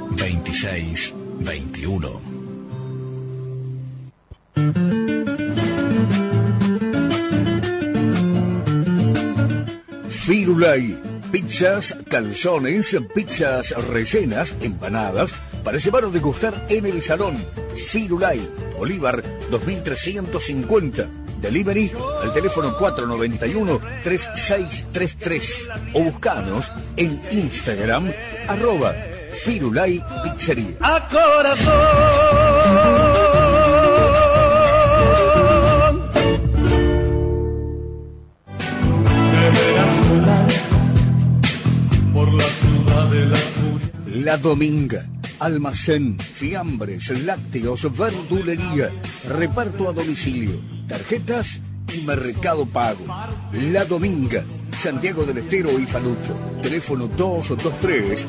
26 21. Firulai. Pizzas, calzones, pizzas rellenas, empanadas, para llevar o degustar en el salón. Firulai, Bolívar 2350. Delivery al teléfono 491-3633 o buscanos en Instagram arroba Firulai Pizzería. A corazón. Por la ciudad de la. La Dominga. Almacén, fiambres, lácteos, verdulería, reparto a domicilio, tarjetas y mercado pago. La Dominga, Santiago del Estero y Falucho. Teléfono 223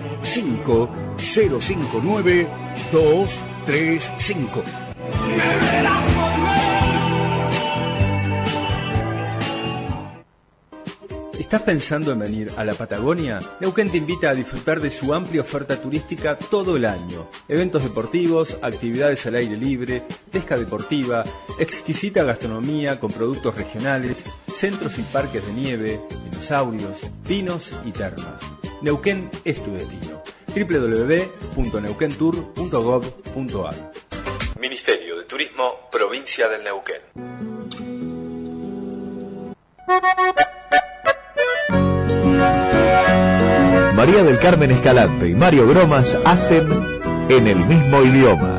¿Estás pensando en venir a la Patagonia? Neuquén te invita a disfrutar de su amplia oferta turística todo el año. Eventos deportivos, actividades al aire libre, pesca deportiva, exquisita gastronomía con productos regionales, centros y parques de nieve, dinosaurios, vinos y termas. Neuquén es tu destino. www.neuquentour.gov.ar Ministerio de Turismo, Provincia del Neuquén. María del Carmen Escalante y Mario Bromas hacen en el mismo idioma.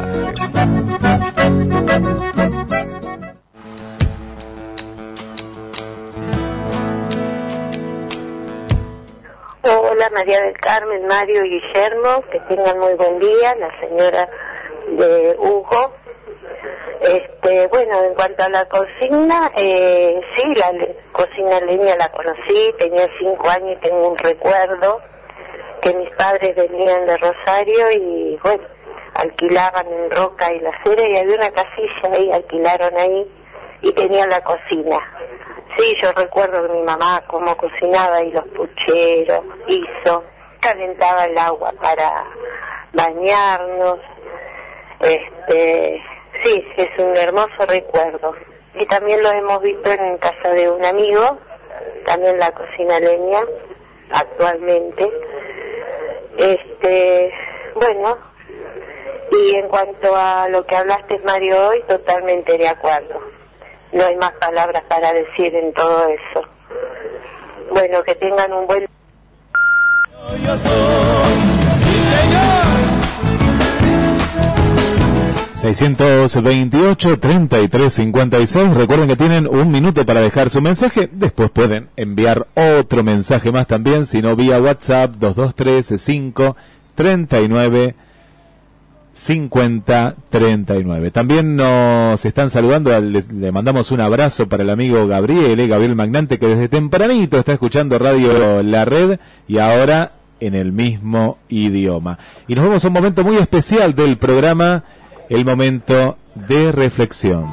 Hola María del Carmen, Mario y Guillermo, que tengan muy buen día, la señora de Hugo. Este, bueno, en cuanto a la cocina, eh, sí, la le- cocina leña la conocí, tenía cinco años y tengo un recuerdo que mis padres venían de Rosario y bueno, alquilaban en Roca y la Cera y había una casilla ahí, alquilaron ahí y tenían la cocina. Sí, yo recuerdo que mi mamá cómo cocinaba y los pucheros, hizo, calentaba el agua para bañarnos, este, sí, es un hermoso recuerdo. Y también lo hemos visto en casa de un amigo, también la cocina leña, actualmente. Este, bueno, y en cuanto a lo que hablaste Mario hoy, totalmente de acuerdo. No hay más palabras para decir en todo eso. Bueno, que tengan un buen 628 3356. Recuerden que tienen un minuto para dejar su mensaje. Después pueden enviar otro mensaje más también, si no vía WhatsApp 223 5 39 50 39. También nos están saludando, le mandamos un abrazo para el amigo Gabriel, eh, Gabriel Magnante, que desde tempranito está escuchando Radio La Red y ahora en el mismo idioma. Y nos vamos a un momento muy especial del programa, el momento de reflexión.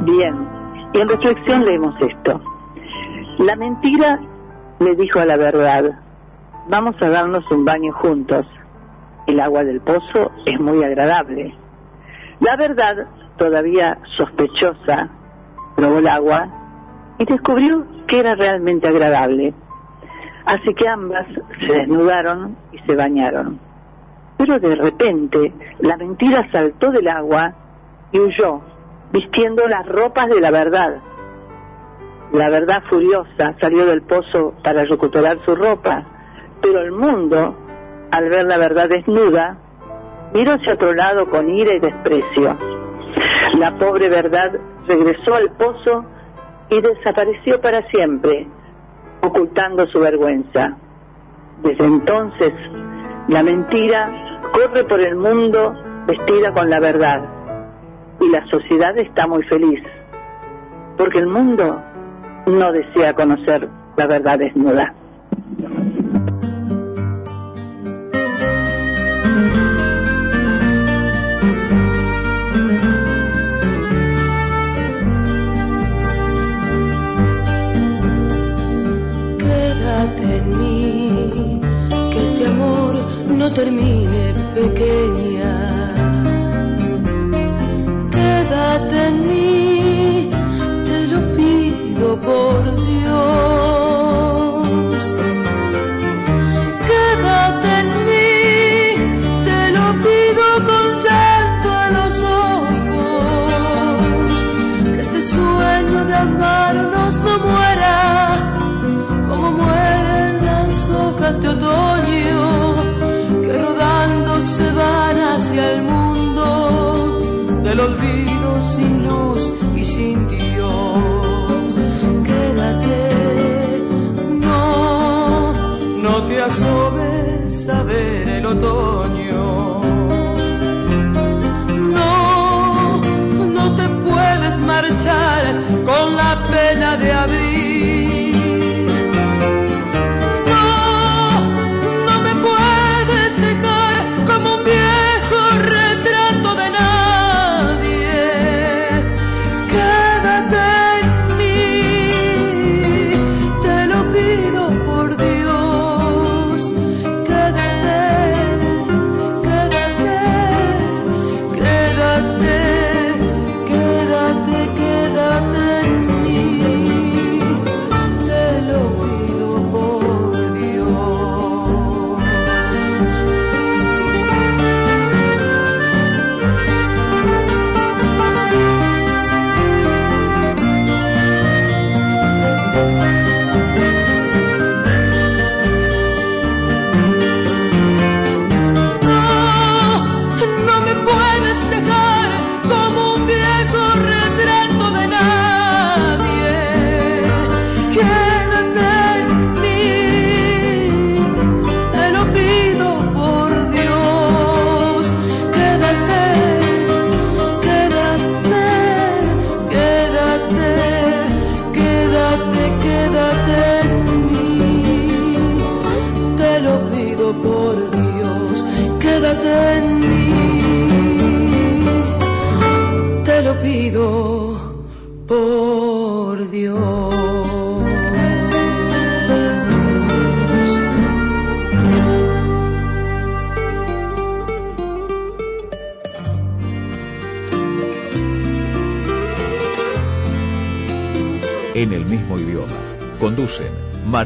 Bien, y en reflexión leemos esto. La mentira le dijo a la verdad, vamos a darnos un baño juntos. El agua del pozo es muy agradable. La verdad, todavía sospechosa, probó el agua y descubrió que era realmente agradable. Así que ambas se desnudaron y se bañaron. Pero de repente la mentira saltó del agua y huyó, vistiendo las ropas de la verdad. La verdad furiosa salió del pozo para recuperar su ropa, pero el mundo, al ver la verdad desnuda, miró hacia otro lado con ira y desprecio. La pobre verdad regresó al pozo y desapareció para siempre, ocultando su vergüenza. Desde entonces, la mentira corre por el mundo vestida con la verdad y la sociedad está muy feliz, porque el mundo no desea conocer la verdad desnuda. termine, pequeña. Quédate en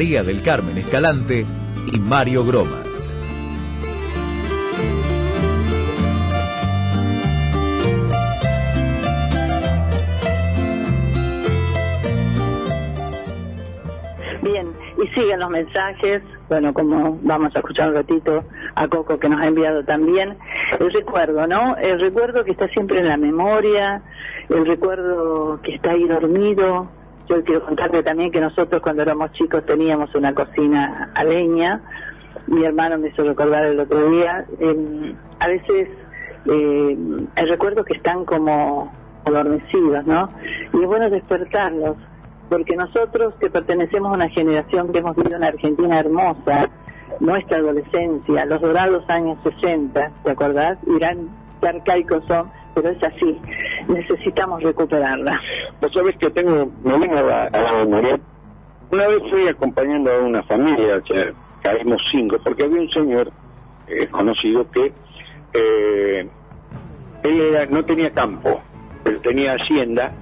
María del Carmen Escalante y Mario Gromas. Bien, y siguen los mensajes, bueno, como vamos a escuchar un ratito a Coco que nos ha enviado también, el recuerdo, ¿no? El recuerdo que está siempre en la memoria, el recuerdo que está ahí dormido. Yo quiero contarte también que nosotros cuando éramos chicos teníamos una cocina a leña, mi hermano me hizo recordar el otro día, eh, a veces eh, hay recuerdos que están como adormecidos, ¿no? Y es bueno despertarlos, porque nosotros que pertenecemos a una generación que hemos vivido una Argentina hermosa, nuestra adolescencia, los dorados años 60, ¿te acordás? Irán, qué arcaicos son, pero es así, necesitamos recuperarla. Vos sabés que tengo, me vino a la, memoria. Una vez fui acompañando a una familia, o caímos cinco, porque había un señor eh, conocido que eh, él era- no tenía campo, él tenía hacienda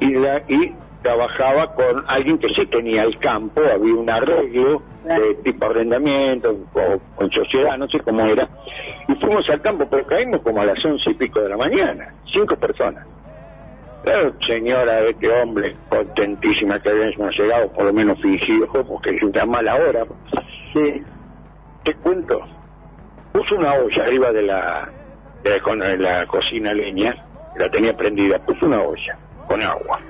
y, la- y trabajaba con alguien que sí tenía el campo, había un arreglo de tipo arrendamiento o con sociedad, no sé cómo era, y fuimos al campo, pero caímos como a las once y pico de la mañana, cinco personas. Claro, señora, este hombre, contentísima que habíamos llegado, por lo menos fingido, porque es una mala hora. Sí. Te cuento, puso una olla arriba de la, de la, de la cocina leña, la tenía prendida, puso una olla con agua.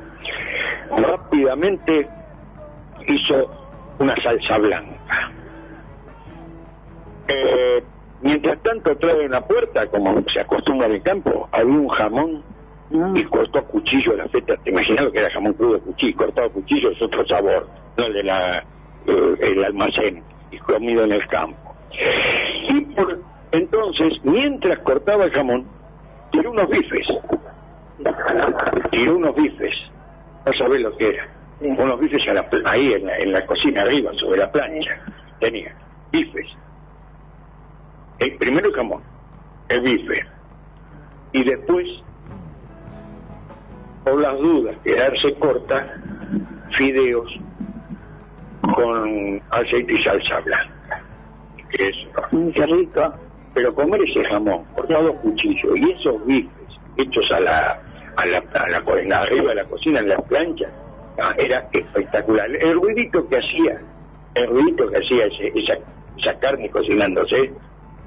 Rápidamente hizo una salsa blanca. Eh, mientras tanto, atrás de una puerta, como se acostumbra en el campo, había un jamón y cortó a cuchillo la feta. Te imaginas lo que era jamón crudo cuchillo, cortado a cuchillo es otro sabor, no el de la, eh, el almacén y comido en el campo. Y por entonces, mientras cortaba el jamón, tiró unos bifes. Tiró unos bifes. No sabés lo que era. Unos bifes a la ahí en la, en la cocina arriba, sobre la plancha. Tenía bifes. El primero jamón, el bife. Y después, por las dudas, quedarse corta, fideos con aceite y salsa blanca. Que es qué rico. Pero comer ese jamón cortado a cuchillo y esos bifes hechos a la, a la, a la, la- arriba de la cocina, en la plancha, ah, era espectacular. El ruidito que hacía, el ruidito que hacía ese- esa, esa carne cocinándose,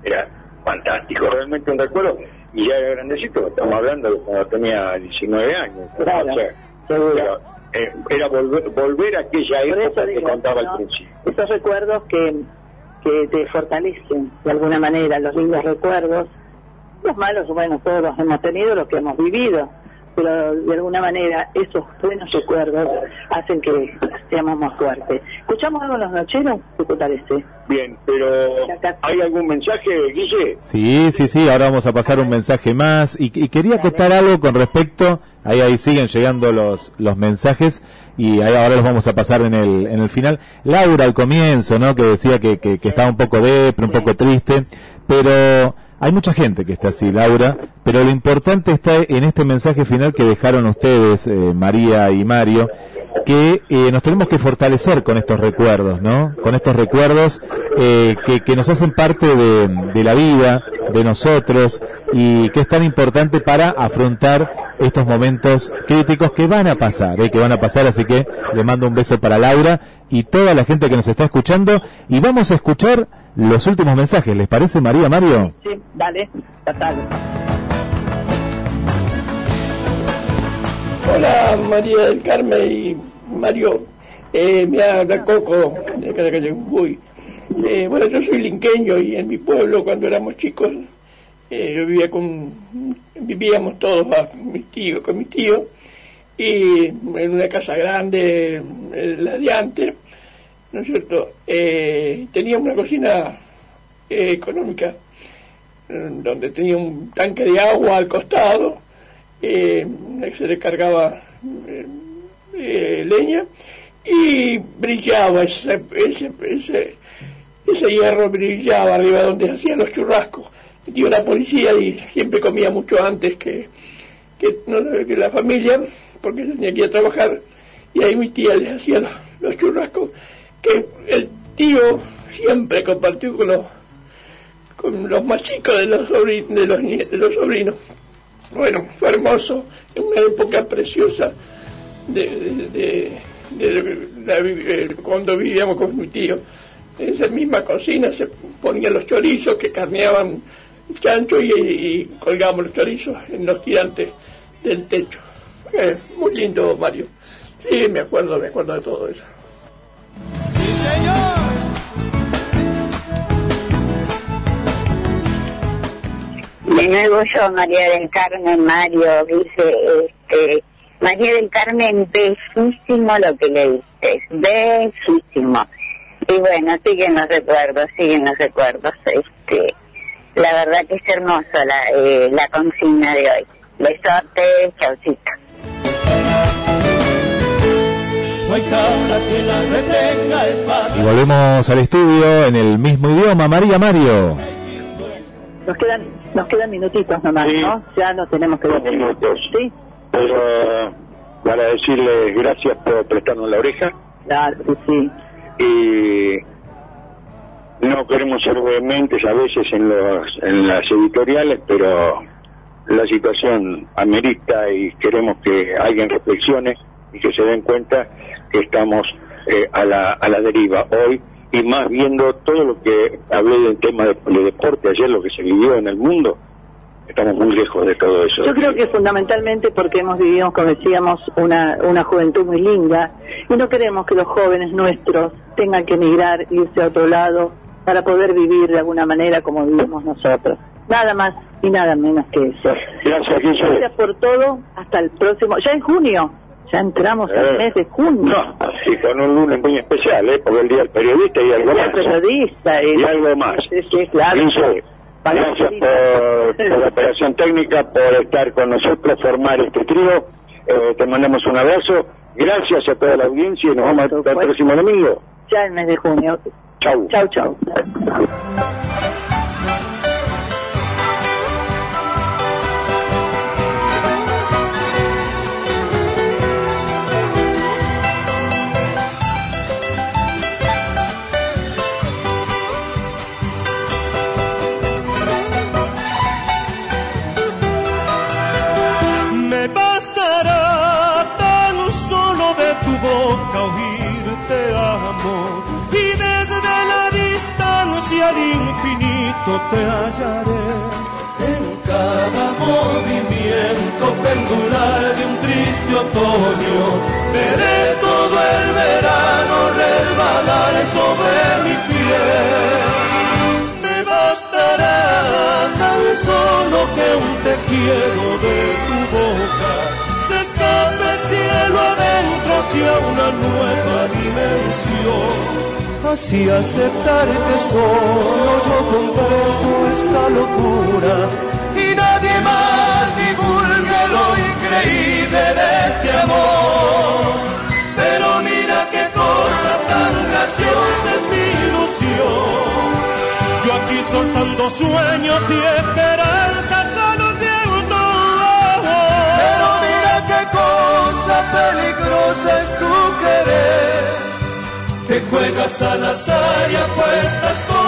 era fantástico, realmente un recuerdo. Y ya era grandecito, estamos hablando de cuando tenía 19 años. Claro, O sea, seguro. era, eh, era volver, volver a aquella época que contaba ¿no? al principio. Esos recuerdos que, que te fortalecen de alguna manera, los lindos recuerdos. Los malos, bueno, todos los hemos tenido, los que hemos vivido, pero de alguna manera esos buenos recuerdos hacen que seamos más fuertes. ¿Escuchamos algo en los nocheros? ¿Qué te parece? Bien, pero ¿hay algún mensaje, Guille? Sí, sí, sí, ahora vamos a pasar un mensaje más. Y, y quería acotar algo con respecto, ahí, ahí siguen llegando los, los mensajes y ahí ahora los vamos a pasar en el, en el final. Laura al comienzo, ¿no? Que decía que, que, que estaba un poco depre, un poco triste, pero hay mucha gente que está así, Laura, pero lo importante está en este mensaje final que dejaron ustedes, eh, María y Mario, que eh, nos tenemos que fortalecer con estos recuerdos, ¿no? Con estos recuerdos eh, que, que nos hacen parte de, de la vida, de nosotros, y que es tan importante para afrontar estos momentos críticos que van a pasar, ¿eh? que van a pasar, así que le mando un beso para Laura y toda la gente que nos está escuchando, y vamos a escuchar los últimos mensajes, ¿les parece María, Mario? Sí, dale, total. Hola María del Carmen y Mario, eh, me habla Coco de. Eh, bueno, yo soy linqueño y en mi pueblo cuando éramos chicos eh, yo vivía con, vivíamos todos con mis tíos, con mi tío y en una casa grande, eh, la de antes, ¿no es cierto? Eh, teníamos una cocina eh, económica donde tenía un tanque de agua al costado eh, se le cargaba eh, eh, leña y brillaba ese, ese, ese, ese hierro brillaba arriba donde hacían los churrascos. Tío era policía y siempre comía mucho antes que, que, la familia, porque tenía que ir a trabajar, y ahí mi tía les hacía los, churrascos, que el tío siempre compartió con los, con los más chicos de los, sobrin- de los, de los sobrinos. Bueno, fue hermoso, en una época preciosa de, cuando vivíamos con mi tío. En esa misma cocina se ponían los chorizos que carneaban chancho y, y colgábamos los chorizos en los tirantes del techo. Eh, muy lindo, Mario. Sí, me acuerdo, me acuerdo de todo eso. De nuevo yo, María del Carmen, Mario, dice, este, María del Carmen, bellísimo lo que le diste, bellísimo. Y bueno, siguen los recuerdos, siguen los recuerdos. Este, la verdad que es hermosa la, eh, la consigna de hoy. Besote, chaucito. Y volvemos al estudio en el mismo idioma, María, Mario. Nos quedan, nos quedan minutitos nomás, ¿no? Ya nos tenemos que Dos minutos. Sí. Pero para decirles gracias por prestarnos la oreja. Claro sí. Y no queremos ser vehementes a veces en, los, en las editoriales, pero la situación amerita y queremos que alguien reflexione y que se den cuenta que estamos eh, a, la, a la deriva hoy y más viendo todo lo que hablé del tema de, de deporte ayer, lo que se vivió en el mundo, estamos muy lejos de todo eso. Yo creo que fundamentalmente porque hemos vivido, como decíamos, una, una juventud muy linda y no queremos que los jóvenes nuestros tengan que emigrar, irse a otro lado para poder vivir de alguna manera como vivimos nosotros. Nada más y nada menos que eso. Gracias. Gracias por todo. Hasta el próximo. Ya en junio. Ya entramos Eh. al mes de junio. Sí, con un lunes muy especial, ¿eh? porque el Día del Periodista y algo más. periodista, Y eh. algo más. Sí, sí, claro. Gracias por, por la operación técnica, por estar con nosotros, formar este trío. Eh, te mandamos un abrazo. Gracias a toda la audiencia y nos ver el próximo domingo. Ya el mes de junio. Chau. Chau, chau. Te hallaré. En cada movimiento pendular de un triste otoño, veré todo el verano resbalar sobre mi piel. Me bastará tan solo que un te quiero de tu boca se escape cielo adentro hacia una nueva dimensión. Así aceptar que solo yo comprendo esta locura y nadie más divulgue lo increíble de este amor. Pero mira qué cosa tan graciosa es mi ilusión. Yo aquí soltando sueños y esperanzas a los vientos. Pero mira qué cosa peligrosa es tu querer. Juegas al azar y apuestas con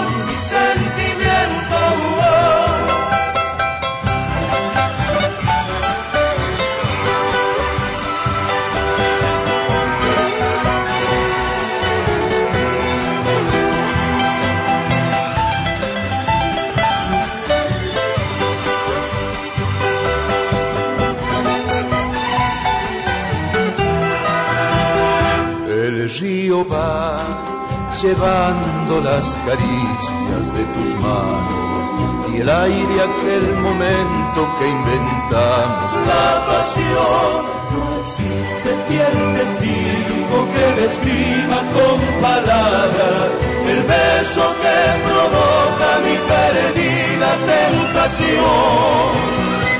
llevando las caricias de tus manos y el aire aquel momento que inventamos. La pasión no existe fiel testigo que describa con palabras el beso que provoca mi perdida tentación.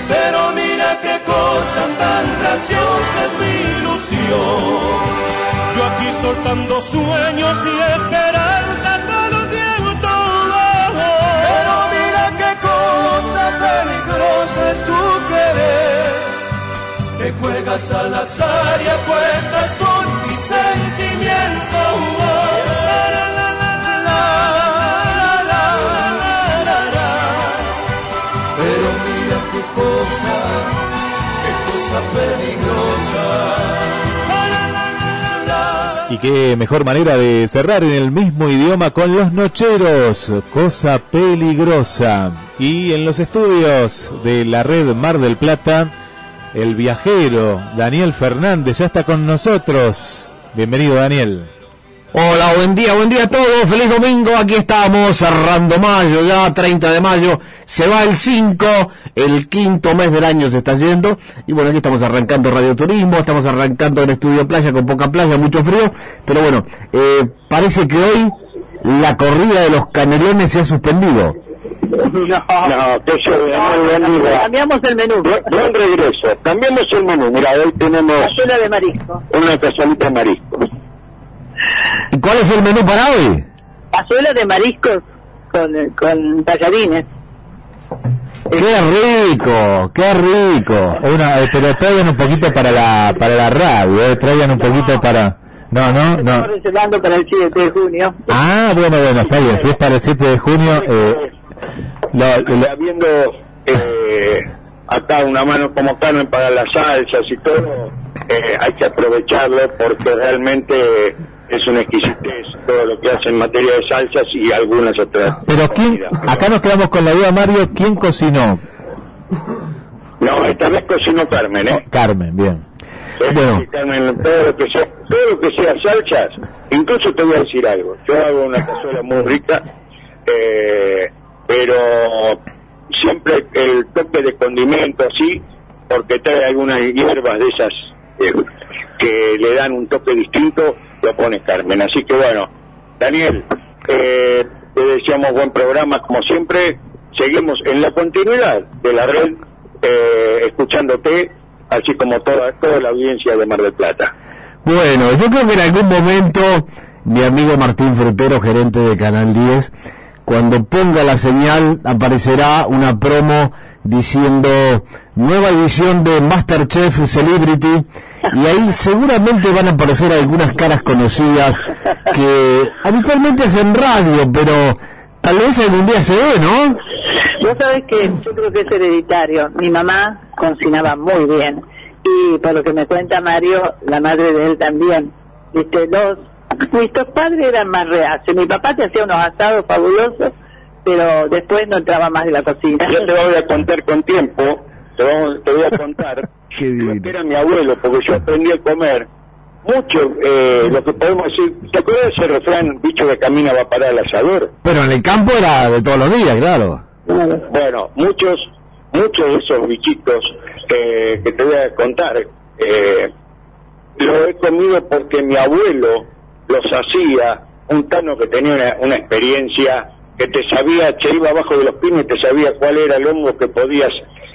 Pero mira qué cosa tan graciosa es mi ilusión. Aquí soltando sueños y esperanzas a los vientos. Pero mira qué cosa peligrosa es tu querer. Te juegas al azar y apuestas con mi sentimiento. Pero mira qué cosa, qué cosa peligrosa. Y qué mejor manera de cerrar en el mismo idioma con los nocheros, cosa peligrosa. Y en los estudios de la red Mar del Plata, el viajero Daniel Fernández ya está con nosotros. Bienvenido Daniel. Hola, buen día, buen día a todos, feliz domingo, aquí estamos cerrando mayo, ya 30 de mayo, se va el 5, el quinto mes del año se está yendo, y bueno, aquí estamos arrancando Radio Turismo, estamos arrancando en Estudio Playa con poca playa, mucho frío, pero bueno, eh, parece que hoy la corrida de los canelones se ha suspendido. No, que yo, día. Cambiamos el menú. Buen, buen regreso. Cambiamos el menú. Mira, hoy tenemos Cazuela de marisco. una cazuelita de mariscos. ¿Y cuál es el menú para hoy? Cazuela de mariscos con, con tallarines. ¡Qué rico! ¡Qué rico! Una, eh, pero traigan un poquito para la para la radio, eh, traigan un poquito para... No, no, no. Estamos reservando para el 7 de junio. Ah, bueno, bueno, está bien. Si es para el 7 de junio, eh, lo- lo- Habiendo eh, acá una mano como Carmen para las salsas y todo, eh, hay que aprovecharlo porque realmente es una exquisitez todo lo que hace en materia de salsas y algunas otras. pero quién, acá nos quedamos con la duda, Mario, ¿quién cocinó? No, esta vez cocinó Carmen, ¿eh? Carmen, bien. Sí, Carmen, todo lo que sea, todo lo que sea salsas, incluso te voy a decir algo, yo hago una cazuela muy rica, eh, pero siempre el toque de condimento así, porque trae algunas hierbas de esas eh, que le dan un toque distinto, lo pone Carmen. Así que bueno, Daniel, eh, te deseamos buen programa como siempre, seguimos en la continuidad de la red, eh, escuchándote, así como toda, toda la audiencia de Mar del Plata. Bueno, yo creo que en algún momento mi amigo Martín Frutero, gerente de Canal 10, cuando ponga la señal aparecerá una promo diciendo nueva edición de Masterchef Celebrity y ahí seguramente van a aparecer algunas caras conocidas que habitualmente hacen radio, pero tal vez algún día se ve, ¿no? Vos sabés que yo creo que es hereditario. Mi mamá cocinaba muy bien. Y por lo que me cuenta Mario, la madre de él también. Viste, los, nuestros padres eran más reacios. Mi papá te hacía unos asados fabulosos, pero después no entraba más de la cocina. Yo te voy a contar con tiempo, te, vamos- te voy a contar [LAUGHS] que era mi abuelo, porque yo aprendí a comer mucho, eh, lo que podemos decir, ¿te acuerdas de ese refrán, bicho que camina va a parar al asador? Pero en el campo era de todos los días, claro. Bueno, muchos, muchos de esos bichitos eh, que te voy a contar, eh, lo he comido porque mi abuelo los hacía, un tano que tenía una, una experiencia que te sabía, se iba abajo de los pines, te sabía cuál era el hongo que podías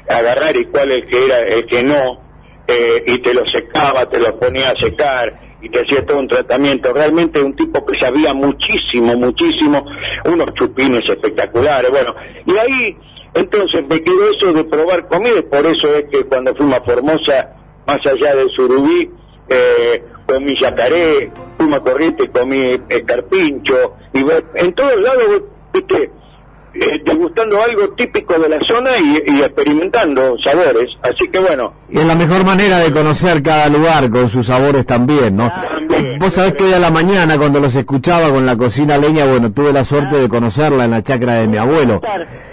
agarrar y cuál el que era el que no, eh, y te lo secaba, te lo ponía a secar y te hacía todo un tratamiento. Realmente un tipo que sabía muchísimo, muchísimo, unos chupines espectaculares, bueno, y ahí entonces me quedó eso de probar comida, y por eso es que cuando fuimos a Formosa, más allá del surubí, eh, comí yacaré, fuimos a Corrientes, comí escarpincho, y ve- en todos lados, viste, eh, degustando algo típico de la zona y, y experimentando sabores. Así que bueno, Y es la mejor manera de conocer cada lugar con sus sabores también, ¿no? Vos sabés que hoy a la mañana cuando los escuchaba con la cocina leña, bueno, tuve la suerte de conocerla en la chacra de mi abuelo.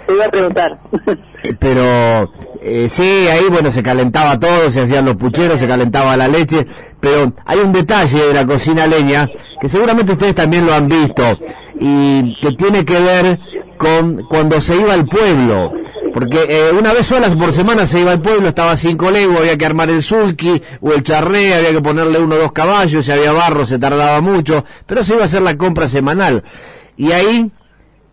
Te iba a preguntar. Pero eh, sí, ahí bueno, se calentaba todo, se hacían los pucheros, se calentaba la leche, pero hay un detalle de la cocina leña que seguramente ustedes también lo han visto y que tiene que ver con cuando se iba al pueblo. Porque eh, una vez solas por semana se iba al pueblo, estaba cinco leguas, había que armar el sulky o el charré, había que ponerle uno o dos caballos, si había barro se tardaba mucho, pero se iba a hacer la compra semanal. Y ahí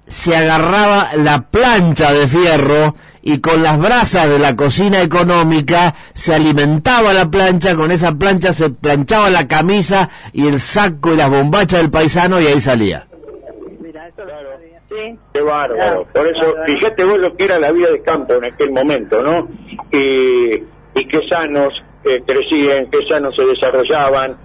se agarraba la plancha de fierro y con las brasas de la cocina económica se alimentaba la plancha, con esa plancha se planchaba la camisa y el saco y las bombachas del paisano y ahí salía. Qué bárbaro. Por eso, fíjate vos lo que era la vida de campo en aquel momento, ¿no? Y, y qué sanos eh, crecían, qué sanos se desarrollaban,